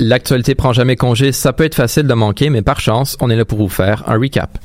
L'actualité prend jamais congé, ça peut être facile de manquer, mais par chance, on est là pour vous faire un recap.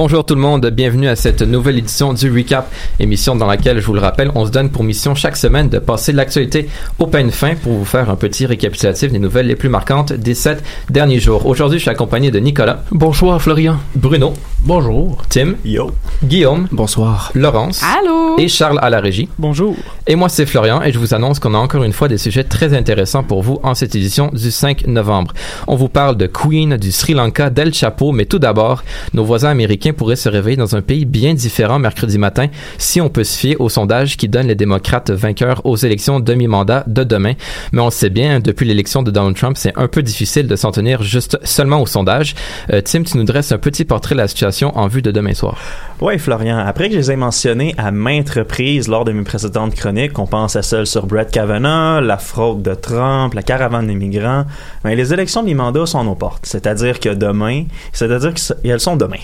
Bonjour tout le monde, bienvenue à cette nouvelle édition du Recap, émission dans laquelle, je vous le rappelle, on se donne pour mission chaque semaine de passer l'actualité au peine fin pour vous faire un petit récapitulatif des nouvelles les plus marquantes des sept derniers jours. Aujourd'hui, je suis accompagné de Nicolas. Bonsoir Florian. Bruno. Bonjour. Tim. Yo. Guillaume. Bonsoir. Laurence. Allô. Et Charles à la régie. Bonjour. Et moi, c'est Florian et je vous annonce qu'on a encore une fois des sujets très intéressants pour vous en cette édition du 5 novembre. On vous parle de Queen, du Sri Lanka, d'El Chapo, mais tout d'abord, nos voisins américains pourraient se réveiller dans un pays bien différent mercredi matin si on peut se fier au sondage qui donne les démocrates vainqueurs aux élections demi-mandat de demain. Mais on sait bien, depuis l'élection de Donald Trump, c'est un peu difficile de s'en tenir juste seulement au sondage. Euh, Tim, tu nous dresses un petit portrait de la situation en vue de demain soir. Oui, Florian. Après que je les ai mentionnés à maintes reprises lors de mes précédentes chroniques, on pense à celles sur Brett Kavanaugh, la fraude de Trump, la caravane des migrants, mais les élections demi-mandat sont à nos portes. C'est-à-dire que demain, c'est-à-dire qu'elles sont demain.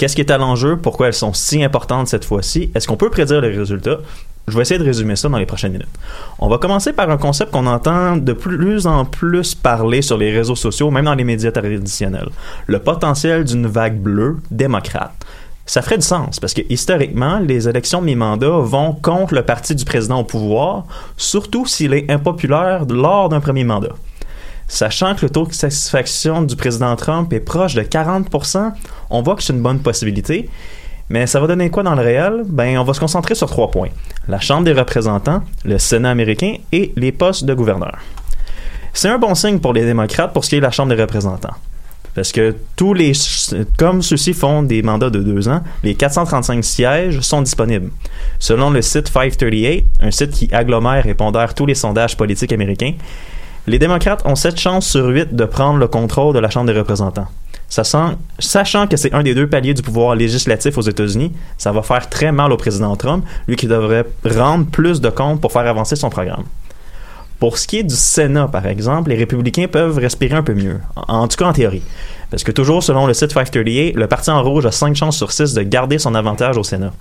Qu'est-ce qui est à l'enjeu? Pourquoi elles sont si importantes cette fois-ci? Est-ce qu'on peut prédire les résultats? Je vais essayer de résumer ça dans les prochaines minutes. On va commencer par un concept qu'on entend de plus en plus parler sur les réseaux sociaux, même dans les médias traditionnels. Le potentiel d'une vague bleue démocrate. Ça ferait du sens parce que historiquement, les élections de mi-mandat vont contre le parti du président au pouvoir, surtout s'il est impopulaire lors d'un premier mandat. Sachant que le taux de satisfaction du président Trump est proche de 40%, on voit que c'est une bonne possibilité. Mais ça va donner quoi dans le réel? Ben, on va se concentrer sur trois points. La Chambre des représentants, le Sénat américain et les postes de gouverneur. C'est un bon signe pour les démocrates pour ce qui est de la Chambre des représentants. Parce que tous les, comme ceux-ci font des mandats de deux ans, les 435 sièges sont disponibles. Selon le site 538, un site qui agglomère et pondère tous les sondages politiques américains, les démocrates ont 7 chances sur 8 de prendre le contrôle de la Chambre des représentants. Sachant, que c'est un des deux paliers du pouvoir législatif aux États-Unis, ça va faire très mal au président Trump, lui qui devrait rendre plus de comptes pour faire avancer son programme. Pour ce qui est du Sénat, par exemple, les républicains peuvent respirer un peu mieux, en, en tout cas en théorie. Parce que toujours selon le site 538, le parti en rouge a 5 chances sur 6 de garder son avantage au Sénat.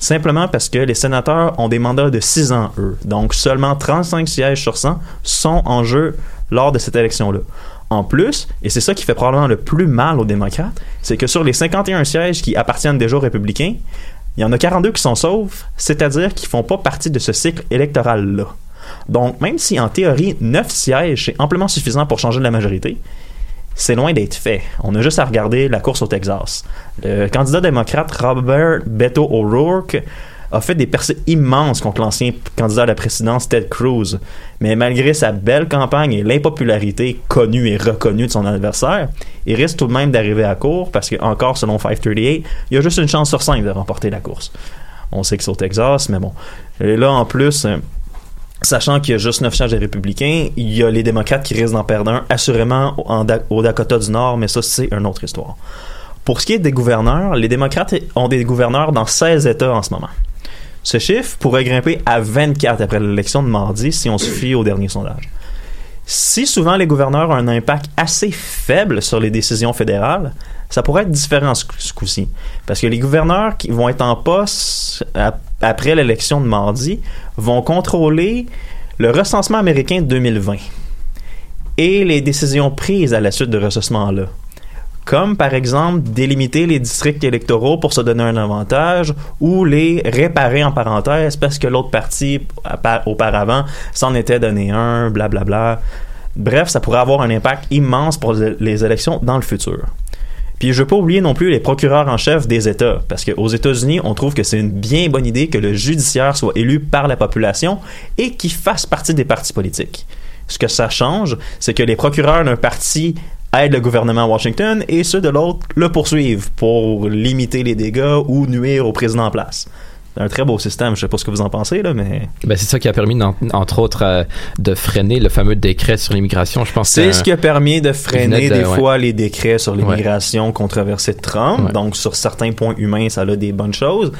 Simplement parce que les sénateurs ont des mandats de 6 ans, eux. Donc seulement 35 sièges sur 100 sont en jeu lors de cette élection-là. En plus, et c'est ça qui fait probablement le plus mal aux démocrates, c'est que sur les 51 sièges qui appartiennent déjà aux républicains, il y en a 42 qui sont saufs, c'est-à-dire qui font pas partie de ce cycle électoral-là. Donc, même si en théorie, 9 sièges, c'est amplement suffisant pour changer de la majorité, c'est loin d'être fait. On a juste à regarder la course au Texas. Le candidat démocrate Robert Beto O'Rourke a fait des percées immenses contre l'ancien candidat à la présidence Ted Cruz. Mais malgré sa belle campagne et l'impopularité connue et reconnue de son adversaire, il risque tout de même d'arriver à court parce que, encore selon 538, il y a juste une chance sur 5 de remporter la course. On sait que c'est au Texas, mais bon. Et là, en plus, Sachant qu'il y a juste 9 sièges des républicains, il y a les démocrates qui risquent d'en perdre un, assurément en au Dakota du Nord, mais ça, c'est une autre histoire. Pour ce qui est des gouverneurs, les démocrates ont des gouverneurs dans 16 États en ce moment. Ce chiffre pourrait grimper à 24 après l'élection de mardi si on se fie au dernier sondage. Si souvent les gouverneurs ont un impact assez faible sur les décisions fédérales, ça pourrait être différent ce, coup-ci. Parce que les gouverneurs qui vont être en poste après l'élection de mardi vont contrôler le recensement américain de 2020 et les décisions prises à la suite de recensement-là. Comme par exemple délimiter les districts électoraux pour se donner un avantage ou les réparer en parenthèse parce que l'autre parti auparavant s'en était donné un, blablabla. Bla, bla. Bref, ça pourrait avoir un impact immense pour les élections dans le futur. Puis je veux pas oublier non plus les procureurs en chef des États, parce qu'aux États-Unis, on trouve que c'est une bien bonne idée que le judiciaire soit élu par la population et qu'il fasse partie des partis politiques. Ce que ça change, c'est que les procureurs d'un parti aident le gouvernement à Washington et ceux de l'autre le poursuivent pour limiter les dégâts ou nuire au président en place un très beau système. Je sais pas ce que vous en pensez là, mais ben, c'est ça qui a permis, entre autres, euh, de freiner le fameux décret sur l'immigration. Je pense. C'est ce qui a permis de freiner des fois les décrets sur l'immigration controversés de Trump. Donc sur certains points humains, ça a des bonnes choses.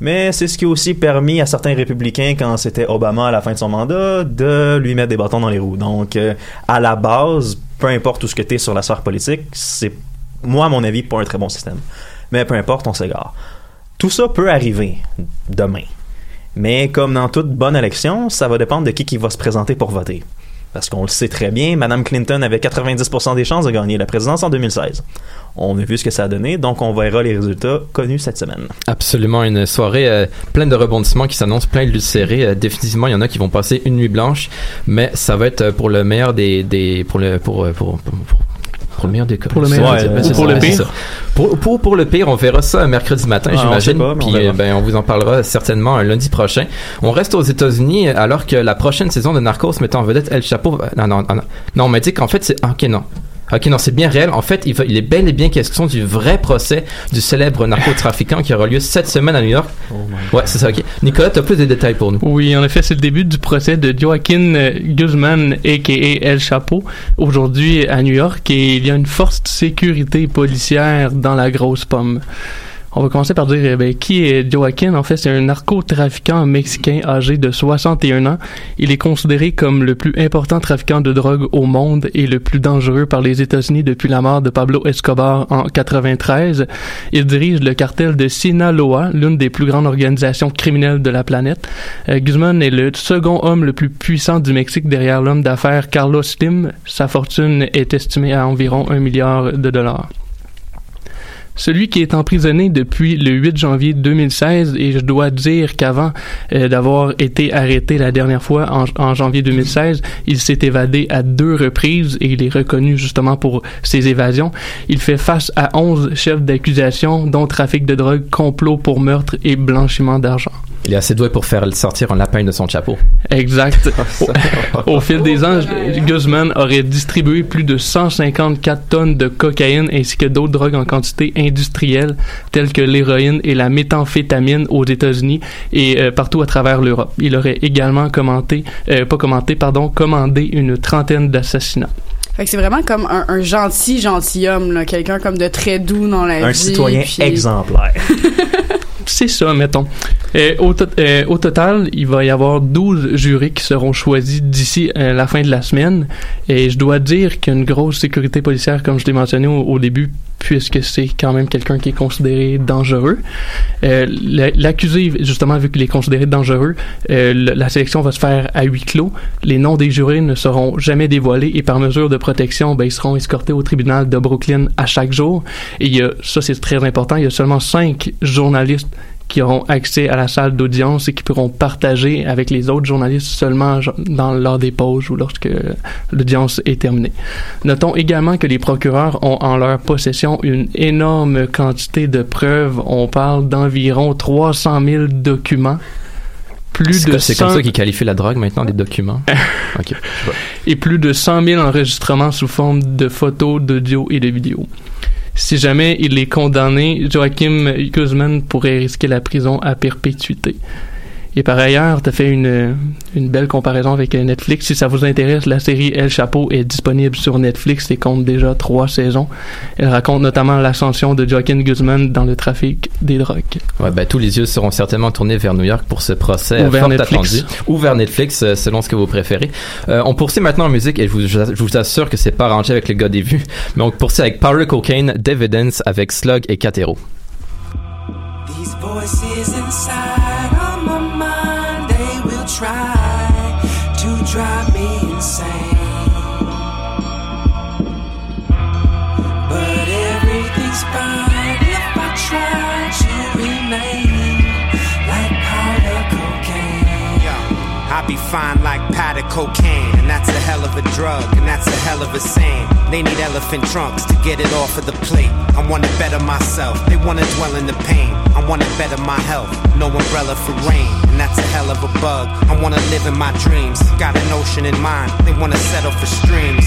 Mais c'est ce qui a aussi permis à certains républicains, quand c'était Obama à la fin de son mandat, de lui mettre des bâtons dans les roues. Donc, euh, à la base, peu importe où ce que tu es sur la sphère politique, c'est, moi, à mon avis, pas un très bon système. Mais peu importe, on s'égare. Tout ça peut arriver demain. Mais comme dans toute bonne élection, ça va dépendre de qui qui va se présenter pour voter. Parce qu'on le sait très bien, Mme Clinton avait 90% des chances de gagner la présidence en 2016. On a vu ce que ça a donné, donc on verra les résultats connus cette semaine. Absolument, une soirée euh, pleine de rebondissements qui s'annonce plein de serrées. Euh, définitivement, il y en a qui vont passer une nuit blanche, mais ça va être pour le meilleur des, des pour le pour pour le meilleur des cas. Pour le meilleur. pour le pire. Pour, pour, le pire, on verra ça mercredi matin, ah, j'imagine. Puis on, ben, on vous en parlera certainement un lundi prochain. On reste aux États-Unis alors que la prochaine saison de Narcos mettant en vedette El Chapo. Non, non, non. Non, on m'a dit qu'en fait, c'est. Ok, non. Ok, non, c'est bien réel. En fait, il, il est bel et bien question du vrai procès du célèbre narcotrafiquant qui aura lieu cette semaine à New York. Oh ouais, c'est ça, ok. Nicolas, tu as plus de détails pour nous. Oui, en effet, c'est le début du procès de Joaquin euh, Guzman, a.k.a. El Chapo, aujourd'hui à New York, et il y a une forte sécurité policière dans la grosse pomme. On va commencer par dire eh qui est Joaquin? En fait, c'est un narcotrafiquant mexicain âgé de 61 ans. Il est considéré comme le plus important trafiquant de drogue au monde et le plus dangereux par les États-Unis depuis la mort de Pablo Escobar en 93. Il dirige le cartel de Sinaloa, l'une des plus grandes organisations criminelles de la planète. Euh, Guzman est le second homme le plus puissant du Mexique derrière l'homme d'affaires Carlos Slim. Sa fortune est estimée à environ un milliard de dollars celui qui est emprisonné depuis le 8 janvier 2016 et je dois dire qu'avant euh, d'avoir été arrêté la dernière fois en, janvier 2016, il s'est évadé à deux reprises et il est reconnu justement pour ses évasions. Il fait face à 11 chefs d'accusation dont trafic de drogue, complot pour meurtre et blanchiment d'argent. Il est assez doué pour faire sortir un lapin de son chapeau. Exact. Au, fil des ans, Guzman aurait distribué plus de 154 tonnes de cocaïne ainsi que d'autres drogues en quantité industrielle telles que l'héroïne et la méthamphétamine aux États-Unis et euh, partout à travers l'Europe. Il aurait également commenté, euh, pas commenté, pardon, commandé une trentaine d'assassinats. Fait que c'est vraiment comme un, gentil gentilhomme, quelqu'un comme de très doux dans la vie. Un citoyen exemplaire. c'est ça, mettons. Euh, euh, au total, il va y avoir 12 jurys qui seront choisis d'ici euh, la fin de la semaine. Et je dois dire qu'il grosse sécurité policière, comme je l'ai mentionné au, début, puisque c'est quand même quelqu'un qui est considéré dangereux. La- L'accusé, justement, vu qu'il est considéré dangereux, la sélection va se faire à huis clos. Les noms des jurés ne seront jamais dévoilés et par mesure de protection, ben, ils seront escortés au tribunal de Brooklyn à chaque jour. Et ça c'est très important, il y a seulement cinq journalistes qui auront accès à la salle d'audience et qui pourront partager avec les autres journalistes seulement dans lors des pauses ou lorsque l'audience est terminée. Notons également que les procureurs ont en leur possession une énorme quantité de preuves. On parle d'environ 300 000 documents. Plus C'est de c'est comme 100 ça qu'ils qualifient la drogue maintenant, des documents? et plus de 100 000 enregistrements sous forme de photos, d'audio et de vidéos. Si jamais il est condamné, Joachim Guzman pourrait risquer la prison à perpétuité. Et par ailleurs, tu as fait une, une belle comparaison avec euh, Netflix. Si ça vous intéresse, la série El Chapeau est disponible sur Netflix et compte déjà trois saisons. Elle raconte notamment l'ascension de Joaquin Guzman dans le trafic des drogues. Ouais, ben, tous les yeux seront certainement tournés vers New York pour ce procès Ou euh, vers fort Netflix. attendu. Ou vers Netflix, euh, selon ce que vous préférez. Euh, on poursuit maintenant en musique et je vous, je vous assure que c'est pas arrangé avec le gars des vues. Mais on poursuit avec Powder Cocaine, Dividends avec Slug et Catero. These voices inside fine like powder cocaine, and that's a hell of a drug, and that's a hell of a saying. They need elephant trunks to get it off of the plate. I wanna better myself, they wanna dwell in the pain. I wanna better my health, no umbrella for rain, and that's a hell of a bug. I wanna live in my dreams, got an ocean in mind, they wanna settle for streams.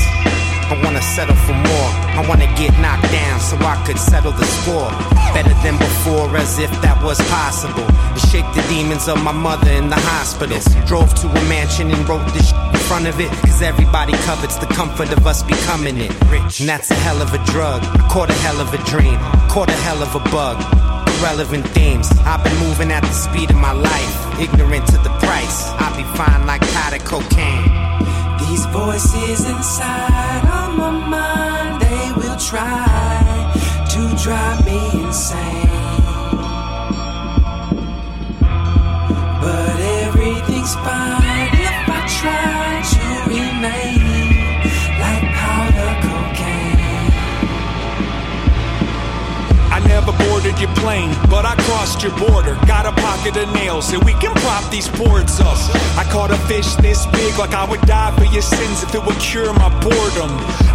I wanna settle for more. I wanna get knocked down so I could settle the score. Better than before, as if that was possible. And shake the demons of my mother in the hospitals. Drove to a mansion and wrote this in front of it. Cause everybody covets the comfort of us becoming it. Rich. And that's a hell of a drug. I caught a hell of a dream. Caught a hell of a bug. relevant themes. I've been moving at the speed of my life. Ignorant to the price. I'll be fine like powder cocaine. These voices inside try to drive me insane. But everything's fine boarded your plane, but I crossed your border. Got a pocket of nails, and we can prop these boards up. I caught a fish this big, like I would die for your sins if it would cure my boredom.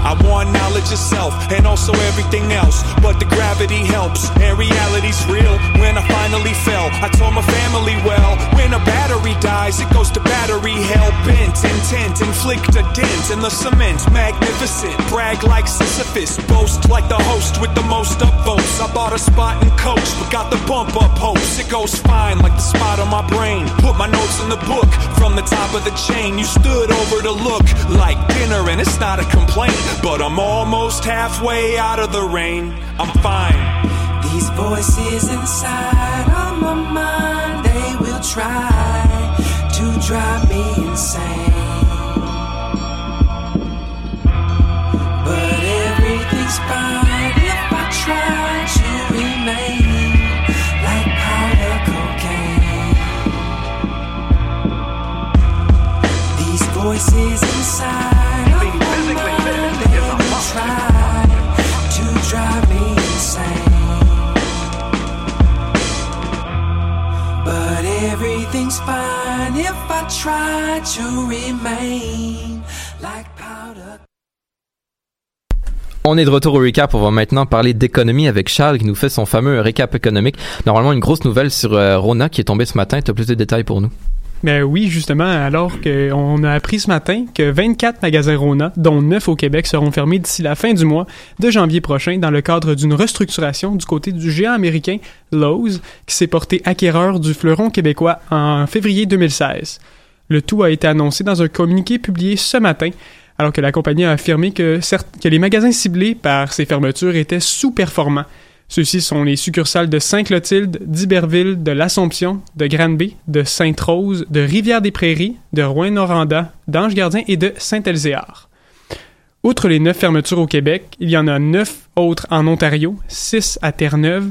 I want knowledge of self and also everything else, but the gravity helps and reality's real. When I finally fell, I told my family well. When a battery dies, it goes to battery hell bent, intent, inflict a dent in the cement. Magnificent, brag like Sisyphus, boast like the host with the most upvotes. I bought a spot in coach, but got the bump up hopes. It goes fine like the spot on my brain. Put my notes in the book from the top of the chain. You stood over to look like dinner, and it's not a complaint, but I'm almost halfway out of the rain. I'm fine. These voices inside of my mind, they will try to drive me insane. But everything's fine if I try voices inside of my mind, they will try to drive me insane. But everything's fine if I try to remain like powder. On est de retour au recap. On va maintenant parler d'économie avec Charles qui nous fait son fameux récap économique. Normalement, une grosse nouvelle sur euh, Rona qui est tombée ce matin. Tu as plus de détails pour nous? Ben oui, justement, alors qu'on a appris ce matin que 24 magasins Rona, dont 9 au Québec, seront fermés d'ici la fin du mois de janvier prochain dans le cadre d'une restructuration du côté du géant américain Lowe's, qui s'est porté acquéreur du fleuron québécois en février 2016. Le tout a été annoncé dans un communiqué publié ce matin, alors que la compagnie a affirmé que, que les magasins ciblés par ces fermetures étaient sous-performants. Ceux-ci sont les succursales de Saint-Clotilde, d'Iberville, de l'Assomption, de Granby, de Sainte-Rose, de Rivière-des-Prairies, de Rouen-Noranda, d'Ange-Gardien et de Saint-Elzéar. Outre les neuf fermetures au Québec, il y en a neuf autres en Ontario, six à Terre-Neuve,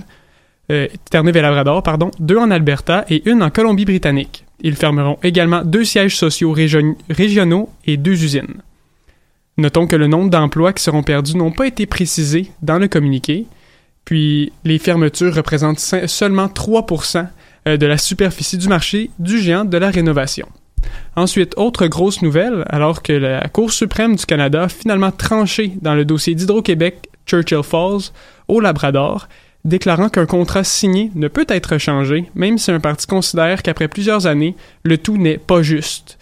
euh, Terre-Neuve et Labrador, pardon, deux en Alberta et une en Colombie-Britannique. Ils fermeront également deux sièges sociaux région- régionaux et deux usines. Notons que le nombre d'emplois qui seront perdus n'ont pas été précisés dans le communiqué, puis les fermetures représentent se- seulement 3% euh, de la superficie du marché du géant de la rénovation. Ensuite, autre grosse nouvelle, alors que la Cour suprême du Canada a finalement tranché dans le dossier d'Hydro-Québec Churchill Falls au Labrador, déclarant qu'un contrat signé ne peut être changé, même si un parti considère qu'après plusieurs années, le tout n'est pas juste.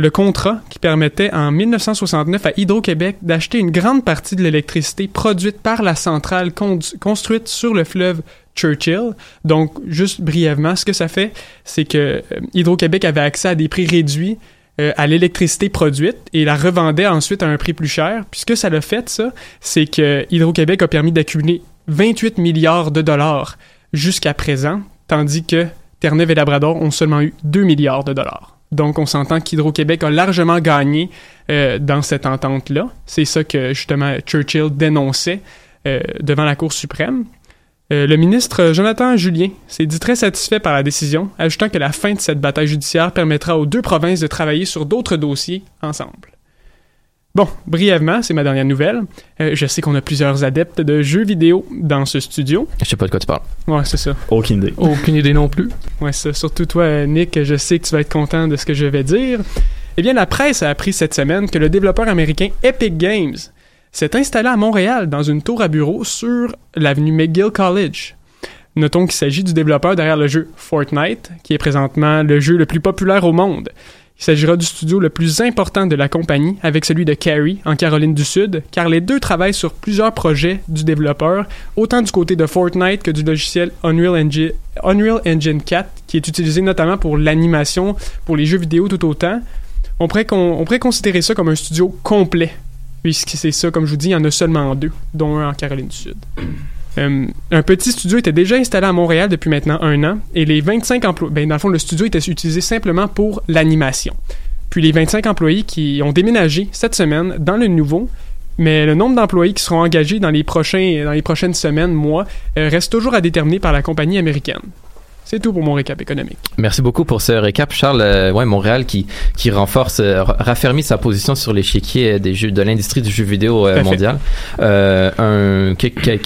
Le contrat, qui permettait en 1969 à Hydro-Québec d'acheter une grande partie de l'électricité produite par la centrale construite sur le fleuve Churchill. Donc, juste brièvement, ce que ça fait, c'est que euh, Hydro-Québec avait accès à des prix réduits euh, à l'électricité produite et la revendait ensuite à un prix plus cher. Puis ce que ça l'a fait, ça, c'est que Hydro-Québec a permis d'accumuler 28 milliards de dollars jusqu'à présent, tandis que Terre-Neuve et Labrador ont seulement eu 2 milliards de dollars. Donc, on s'entend qu'Hydro-Québec a largement gagné euh, dans cette entente-là. C'est ça que, justement, Churchill dénonçait euh, devant la Cour suprême. Euh, le ministre Jonathan Julien s'est dit très satisfait par la décision, ajoutant que la fin de cette bataille judiciaire permettra aux deux provinces de travailler sur d'autres dossiers ensemble. Bon, brièvement, c'est ma dernière nouvelle. Euh, je sais qu'on a plusieurs adeptes de jeux vidéo dans ce studio. Je sais pas de quoi tu parles. Ouais, c'est ça. Aucune idée. Aucune idée non plus. Ouais, ça. Surtout toi, Nick, je sais que tu vas être content de ce que je vais dire. Eh bien, la presse a appris cette semaine que le développeur américain Epic Games s'est installé à Montréal dans une tour à bureau sur l'avenue McGill College. Notons qu'il s'agit du développeur derrière le jeu Fortnite, qui est présentement le jeu le plus populaire au monde. Il s'agira du studio le plus important de la compagnie avec celui de Cary en Caroline du Sud, car les deux travaillent sur plusieurs projets du développeur, autant du côté de Fortnite que du logiciel Unreal Engine, Unreal Engine 4, qui est utilisé notamment pour l'animation, pour les jeux vidéo tout autant. On pourrait, on pourrait considérer ça comme un studio complet, puisque c'est ça, comme je vous dis, il y en a seulement deux, dont un en Caroline du Sud. Euh, un petit studio était déjà installé à Montréal depuis maintenant un an et les 25 employés, ben dans le fond, le studio était utilisé simplement pour l'animation. Puis les 25 employés qui ont déménagé cette semaine dans le nouveau, mais le nombre d'employés qui seront engagés dans les, prochains, dans les prochaines semaines, mois, euh, reste toujours à déterminer par la compagnie américaine. C'est tout pour mon récap économique. Merci beaucoup pour ce récap, Charles. Euh, ouais, Montréal qui qui renforce, euh, ra- raffermit sa position sur l'échiquier des jeux de l'industrie du jeu vidéo euh, mondial. Euh, un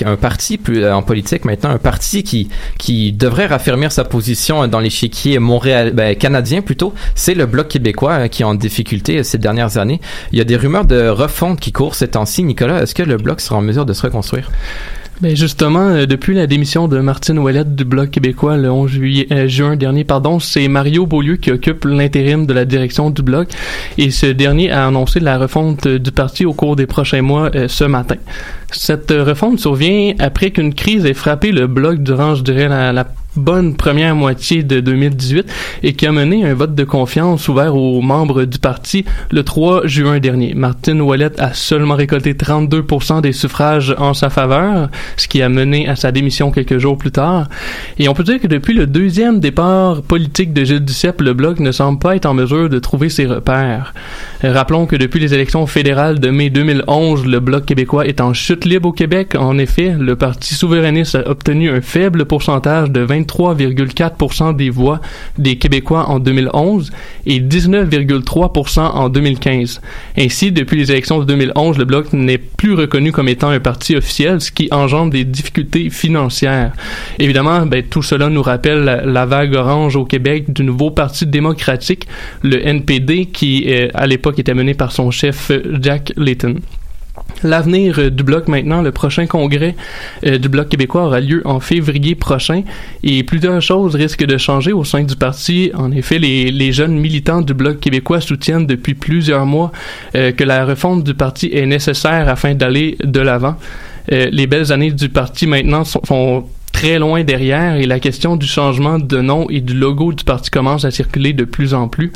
un parti plus euh, en politique maintenant, un parti qui qui devrait raffermir sa position dans l'échiquier Montréal ben, canadien plutôt, c'est le bloc québécois qui est en difficulté ces dernières années. Il y a des rumeurs de refonte qui courent ces temps-ci. Nicolas, est-ce que le bloc sera en mesure de se reconstruire? Ben justement, euh, depuis la démission de Martine Ouellette du Bloc québécois le 11 juillet, euh, juin dernier, pardon, c'est Mario Beaulieu qui occupe l'intérim de la direction du Bloc et ce dernier a annoncé la refonte euh, du parti au cours des prochains mois ce matin. Cette refonte survient après qu'une crise ait frappé le Bloc durant, je dirais, la, la bonne première moitié de 2018 et qui a mené un vote de confiance ouvert aux membres du parti le 3 juin dernier. Martine Ouellette a seulement récolté 32% des suffrages en sa faveur, ce qui a mené à sa démission quelques jours plus tard. Et on peut dire que depuis le deuxième départ politique de Gilles Duceppe, le Bloc ne semble pas être en mesure de trouver ses repères. Rappelons que depuis les élections fédérales de mai 2011, le Bloc québécois est en chute libre au Québec. En effet, le Parti souverainiste a obtenu un faible pourcentage de 23,4% des voix des Québécois en 2011 et 19,3% en 2015. Ainsi, depuis les élections de 2011, le Bloc n'est plus reconnu comme étant un parti officiel, ce qui engendre des difficultés financières. Évidemment, ben, tout cela nous rappelle la, vague orange au Québec du nouveau Parti démocratique, le NPD, qui euh, à l'époque était mené par son chef euh, Jack Layton. L'avenir euh, du bloc maintenant, le prochain congrès euh, du bloc québécois aura lieu en février prochain et plusieurs choses risquent de changer au sein du parti. En effet, les, jeunes militants du bloc québécois soutiennent depuis plusieurs mois euh, que la refonte du parti est nécessaire afin d'aller de l'avant. Les belles années du parti maintenant sont, sont très loin derrière et la question du changement de nom et du logo du parti commence à circuler de plus en plus.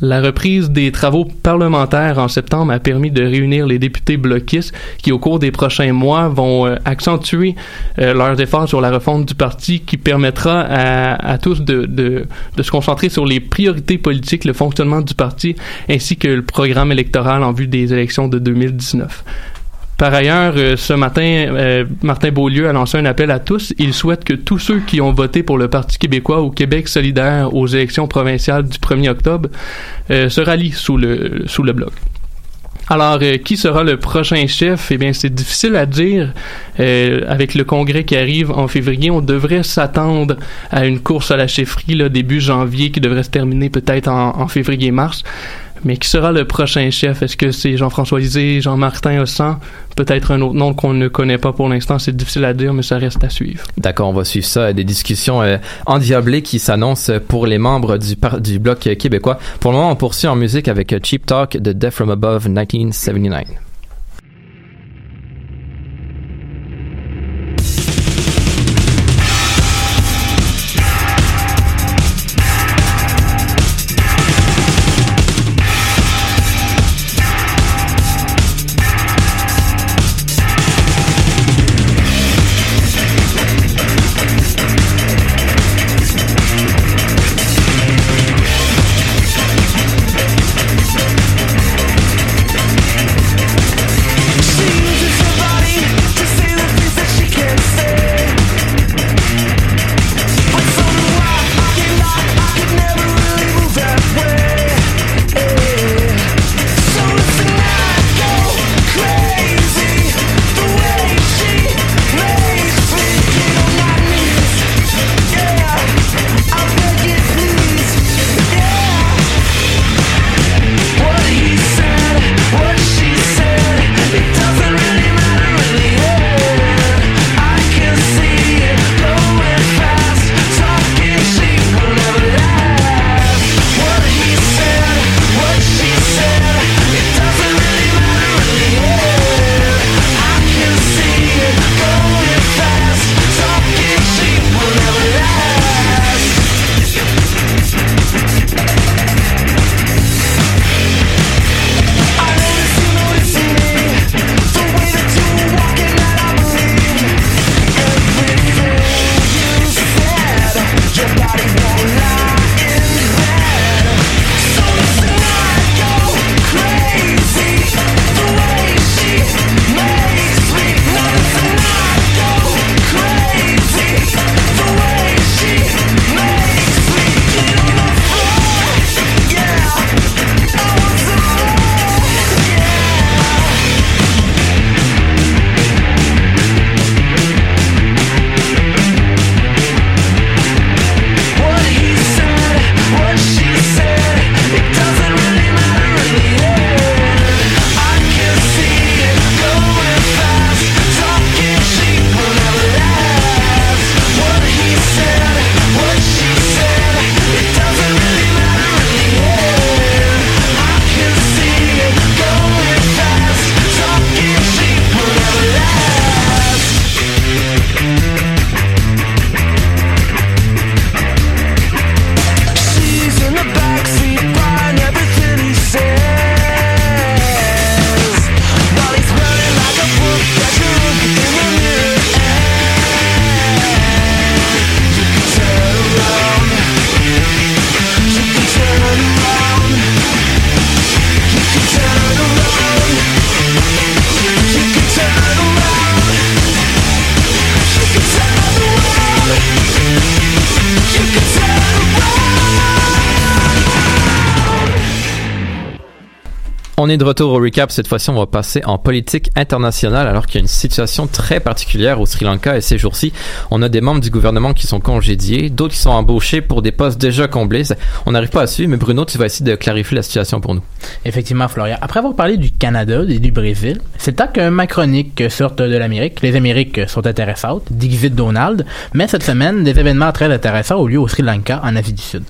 La reprise des travaux parlementaires en septembre a permis de réunir les députés bloquistes qui, au cours des prochains mois, vont euh, accentuer euh, leurs efforts sur la refonte du parti qui permettra à, tous de se concentrer sur les priorités politiques, le fonctionnement du parti, ainsi que le programme électoral en vue des élections de 2019. Par ailleurs, euh, ce matin, euh, Martin Beaulieu a lancé un appel à tous. Il souhaite que tous ceux qui ont voté pour le Parti québécois au Québec solidaire aux élections provinciales du 1er octobre euh, se rallient sous le, sous le bloc. Alors, qui sera le prochain chef? Eh bien, c'est difficile à dire. Avec le congrès qui arrive en février, on devrait s'attendre à une course à la chefferie là, début janvier qui devrait se terminer peut-être en, en février-mars. Mais qui sera le prochain chef? Est-ce que c'est Jean-François Lisée, Jean-Martin Hossan? Peut-être un autre nom qu'on ne connaît pas pour l'instant. C'est difficile à dire, mais ça reste à suivre. D'accord, on va suivre ça. Des discussions euh, endiablées qui s'annoncent pour les membres du, du bloc québécois. Pour le moment, on poursuit en musique avec Cheap Talk de Death from Above 1979. On est de retour au recap. Cette fois-ci, on va passer en politique internationale alors qu'il y a une situation très particulière au Sri Lanka et ces jours-ci, on a des membres du gouvernement qui sont congédiés, d'autres qui sont embauchés pour des postes déjà comblés. On n'arrive pas à suivre, mais Bruno, tu vas essayer de clarifier la situation pour nous. Effectivement, Florian. Après avoir parlé du Canada et du Brésil, c'est le temps que ma chronique sorte de l'Amérique. Les Amériques sont intéressantes, dit Donald, mais cette semaine, des événements très intéressants ont lieu au Sri Lanka, en Asie du Sud.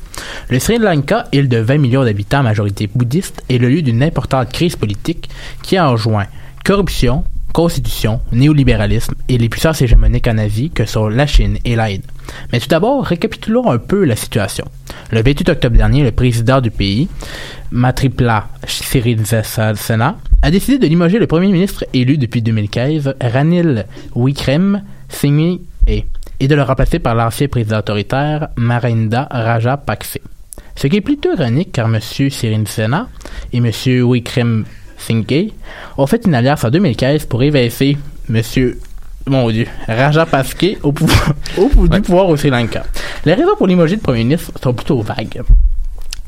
Le Sri Lanka, île de 20 millions d'habitants majorité bouddhiste, est le lieu d'une importante crise politique qui a enjoint corruption, constitution, néolibéralisme et les puissances hégémoniques en Asie que sont la Chine et l'Inde. Mais tout d'abord, récapitulons un peu la situation. Le 28 octobre dernier, le président du pays, Matripla Sirisena, a décidé de limoger le premier ministre élu depuis 2015, Ranil Wickrem Singh et de le remplacer par l'ancien président autoritaire Marinda Rajapakse. Ce qui est plutôt ironique car M. Sirisena et M. Wickrem Singh ont fait une alliance en 2015 pour évincer M. Mon Dieu, Rajapakse au pouvoir, au pou- du pouvoir au Sri Lanka. Les raisons pour limoger le premier ministre sont plutôt vagues.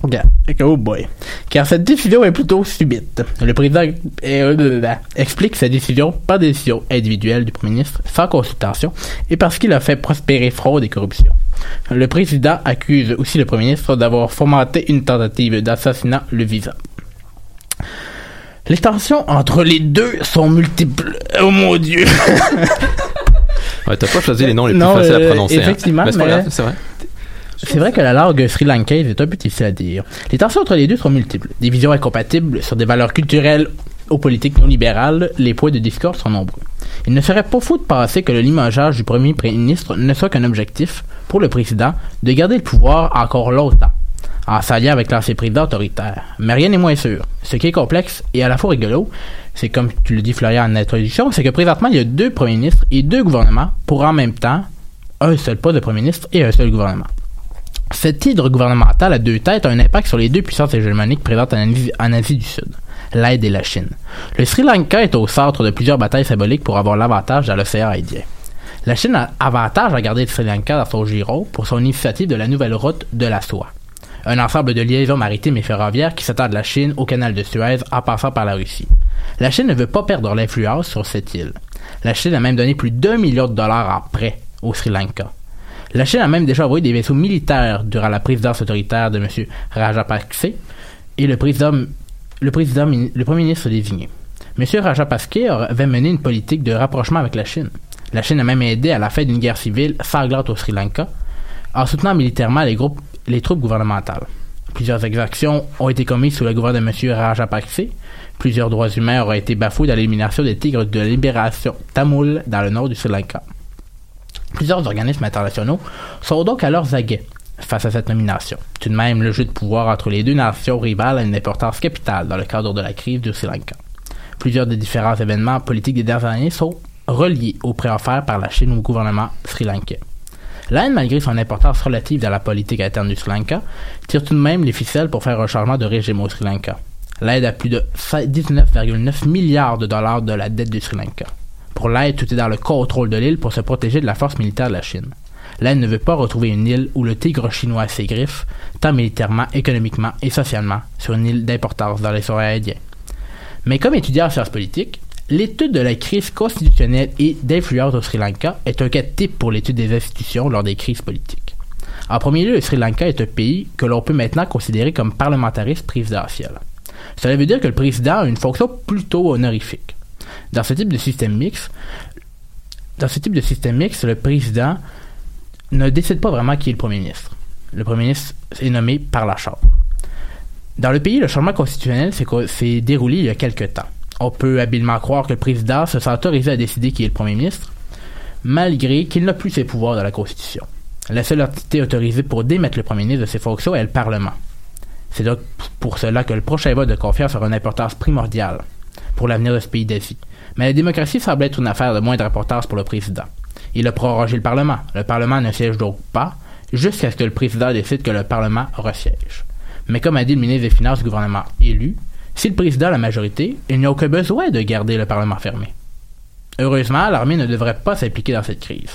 Regarde, Oh boy. Car cette décision est plutôt subite. Le président euh, explique sa décision par décision individuelle du premier ministre sans consultation et parce qu'il a fait prospérer fraude et corruption. Le président accuse aussi le premier ministre d'avoir fomenté une tentative d'assassinat le visa. Les tensions entre les deux sont multiples. Oh mon dieu! Ouais, t'as pas choisi les noms les plus Non, faciles à euh, prononcer. hein. effectivement, c'est mais- vrai. C'est vrai que la langue sri lankaise est un peu difficile à dire. Les tensions entre les deux sont multiples. Des visions incompatibles sur des valeurs culturelles aux politiques non libérales, les points de discorde sont nombreux. Il ne serait pas fou de penser que le limogeage du premier ministre ne soit qu'un objectif, pour le président, de garder le pouvoir encore longtemps, en s'alliant avec l'ancien président autoritaire. Mais rien n'est moins sûr. Ce qui est complexe et à la fois rigolo, c'est comme tu le dis Florian en introduction, c'est que présentement il y a deux premiers ministres et deux gouvernements pour en même temps un seul poste de premier ministre et un seul gouvernement. Cet hydre gouvernemental à deux têtes a un impact sur les deux puissances hégémoniques présentes en Asie, en Asie du Sud, l'Inde et la Chine. Le Sri Lanka est au centre de plusieurs batailles symboliques pour avoir l'avantage dans l'océan Indien. La Chine a avantage à garder le Sri Lanka dans son giron pour son initiative de la nouvelle route de la soie. Un ensemble de liaisons maritimes et ferroviaires qui s'étend de la Chine au canal de Suez en passant par la Russie. La Chine ne veut pas perdre l'influence sur cette île. La Chine a même donné plus d'un million de dollars en prêt au Sri Lanka. La Chine a même déjà envoyé des vaisseaux militaires durant la présidence autoritaire de M. Rajapakse et le président, le président, le premier ministre désigné. M. Rajapakse avait mené une politique de rapprochement avec la Chine. La Chine a même aidé à la fin d'une guerre civile sanglante au Sri Lanka en soutenant militairement les, groupes, les troupes gouvernementales. Plusieurs exactions ont été commises sous le gouvernement de M. Rajapakse. Plusieurs droits humains auraient été bafoués dans l'élimination des tigres de libération tamoul dans le nord du Sri Lanka. Plusieurs organismes internationaux sont donc à leurs aguets face à cette nomination. Tout de même, le jeu de pouvoir entre les deux nations rivales a une importance capitale dans le cadre de la crise du Sri Lanka. Plusieurs des différents événements politiques des dernières années sont reliés au prêt offert par la Chine au gouvernement sri lankais. L'Inde, malgré son importance relative dans la politique interne du Sri Lanka, tire tout de même les ficelles pour faire un changement de régime au Sri Lanka. L'aide a plus de 19,9 milliards de dollars de la dette du Sri Lanka. Pour l'aide, tout est dans le contrôle de l'île pour se protéger de la force militaire de la Chine. L'Inde ne veut pas retrouver une île où le tigre chinois a ses griffes, tant militairement, économiquement et socialement, sur une île d'importance dans les forêts indiens. Mais comme étudiant en sciences politiques, l'étude de la crise constitutionnelle et d'influence au Sri Lanka est un cas type pour l'étude des institutions lors des crises politiques. En premier lieu, le Sri Lanka est un pays que l'on peut maintenant considérer comme parlementariste présidentiel. Cela veut dire que le président a une fonction plutôt honorifique. Dans ce type de système mixte, dans ce type de système mixte, le président ne décide pas vraiment qui est le premier ministre. Le premier ministre est nommé par la Chambre. Dans le pays, le changement constitutionnel s'est déroulé il y a quelque temps. On peut habilement croire que le président se sent autorisé à décider qui est le premier ministre, malgré qu'il n'a plus ses pouvoirs dans la Constitution. La seule entité autorisée pour démettre le premier ministre de ses fonctions est le Parlement. C'est donc pour cela que le prochain vote de confiance aura une importance primordiale pour l'avenir de ce pays d'Asie. Mais la démocratie semble être une affaire de moindre importance pour le président. Il a prorogé le Parlement. Le Parlement ne siège donc pas jusqu'à ce que le président décide que le Parlement resiège. Mais comme a dit le ministre des Finances du gouvernement élu, si le président a la majorité, il n'y a aucun besoin de garder le Parlement fermé. Heureusement, l'armée ne devrait pas s'impliquer dans cette crise.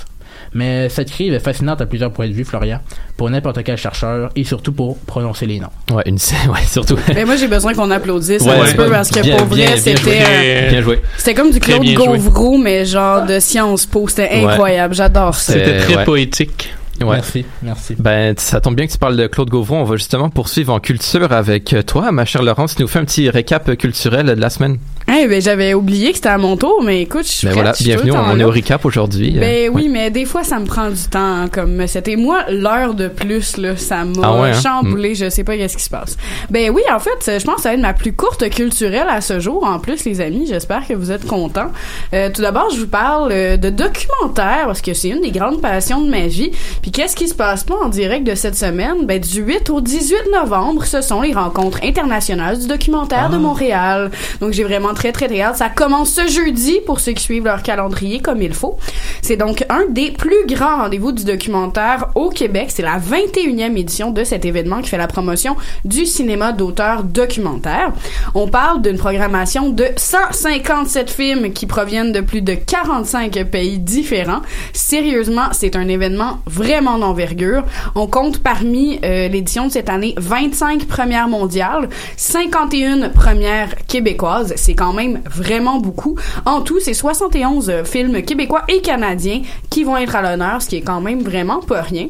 Mais cette crise est fascinante à plusieurs points de vue, Florian, pour n'importe quel chercheur et surtout pour prononcer les noms. Ouais, une ouais, surtout. Mais moi, j'ai besoin qu'on applaudisse Ouais, un ouais. petit peu parce que Bien, pour vrai, c'était. euh, Bien joué. C'était comme du Claude. Gauvreau, mais genre de Sciences Po. C'était Ouais. incroyable. J'adore ça. C'était très ouais. poétique. Ouais. Merci, merci. Ben, ça tombe bien que tu parles de Claude Gauvreau. On va justement poursuivre en culture avec toi, ma chère Laurence. Tu nous fais un petit récap culturel de la semaine. Eh ben, j'avais oublié que c'était à mon tour, mais écoute, je suis Mais prête, voilà, je suis bienvenue, tout on, est au recap aujourd'hui. Ben Euh, oui, mais des fois, ça me prend du temps. hein, comme c'était moi, l'heure de plus, là, ça m'a Ah ouais, hein? chamboulé. Je sais pas qu'est-ce qui se passe. Ben oui, en fait, je pense que ça va être ma plus courte culturelle à ce jour. En plus, les amis, j'espère que vous êtes contents. Euh, tout d'abord, je vous parle euh, de documentaire parce que c'est une des grandes passions de ma vie. Puis qu'est-ce qui se passe? Pas en direct de cette semaine Ben du 8 au 18 novembre, ce sont les rencontres internationales du documentaire de Montréal. Donc j'ai vraiment très très très hâte. Ça commence ce jeudi pour ceux qui suivent leur calendrier comme il faut. C'est donc un des plus grands rendez-vous du documentaire au Québec. C'est la 21e édition de cet événement qui fait la promotion du cinéma d'auteur documentaire. On parle d'une programmation de 157 films qui proviennent de plus de 45 pays différents. Sérieusement, c'est un événement vraiment d'envergure. On compte parmi euh, l'édition de cette année 25 premières mondiales, 51 premières québécoises. C'est quand même vraiment beaucoup. En tout, c'est 71 euh, films québécois et canadiens qui vont être à l'honneur, ce qui est quand même vraiment pas rien.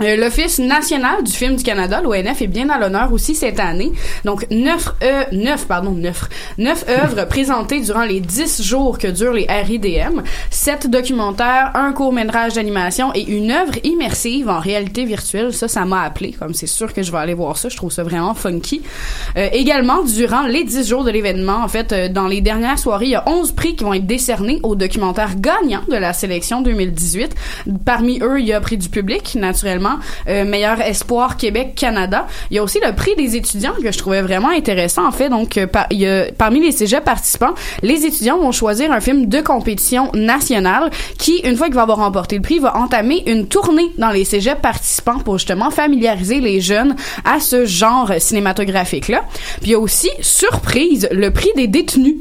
Euh, L'Office national du film du Canada, l'ONF, est bien à l'honneur aussi cette année. Donc, neuf, euh, neuf, pardon, neuf, neuf œuvres présentées durant les dix jours que durent les RIDM, sept documentaires, un court-métrage d'animation et une œuvre immersive en réalité virtuelle. Ça, ça m'a appelé. Comme c'est sûr que je vais aller voir ça. Je trouve ça vraiment funky. Euh, également, durant les dix jours de l'événement, en fait, euh, dans les dernières soirées, il y a 11 prix qui vont être décernés aux documentaires gagnants de la sélection 2018. Parmi eux, il y a prix du public, naturellement, euh, meilleur espoir Québec-Canada. Il y a aussi le prix des étudiants que je trouvais vraiment intéressant. En fait, donc, euh, parmi les cégeps participants, les étudiants vont choisir un film de compétition nationale qui, une fois qu'il va avoir remporté le prix, va entamer une tournée dans les cégeps participants pour justement familiariser les jeunes à ce genre cinématographique-là. Puis il y a aussi, surprise, le prix des détenus.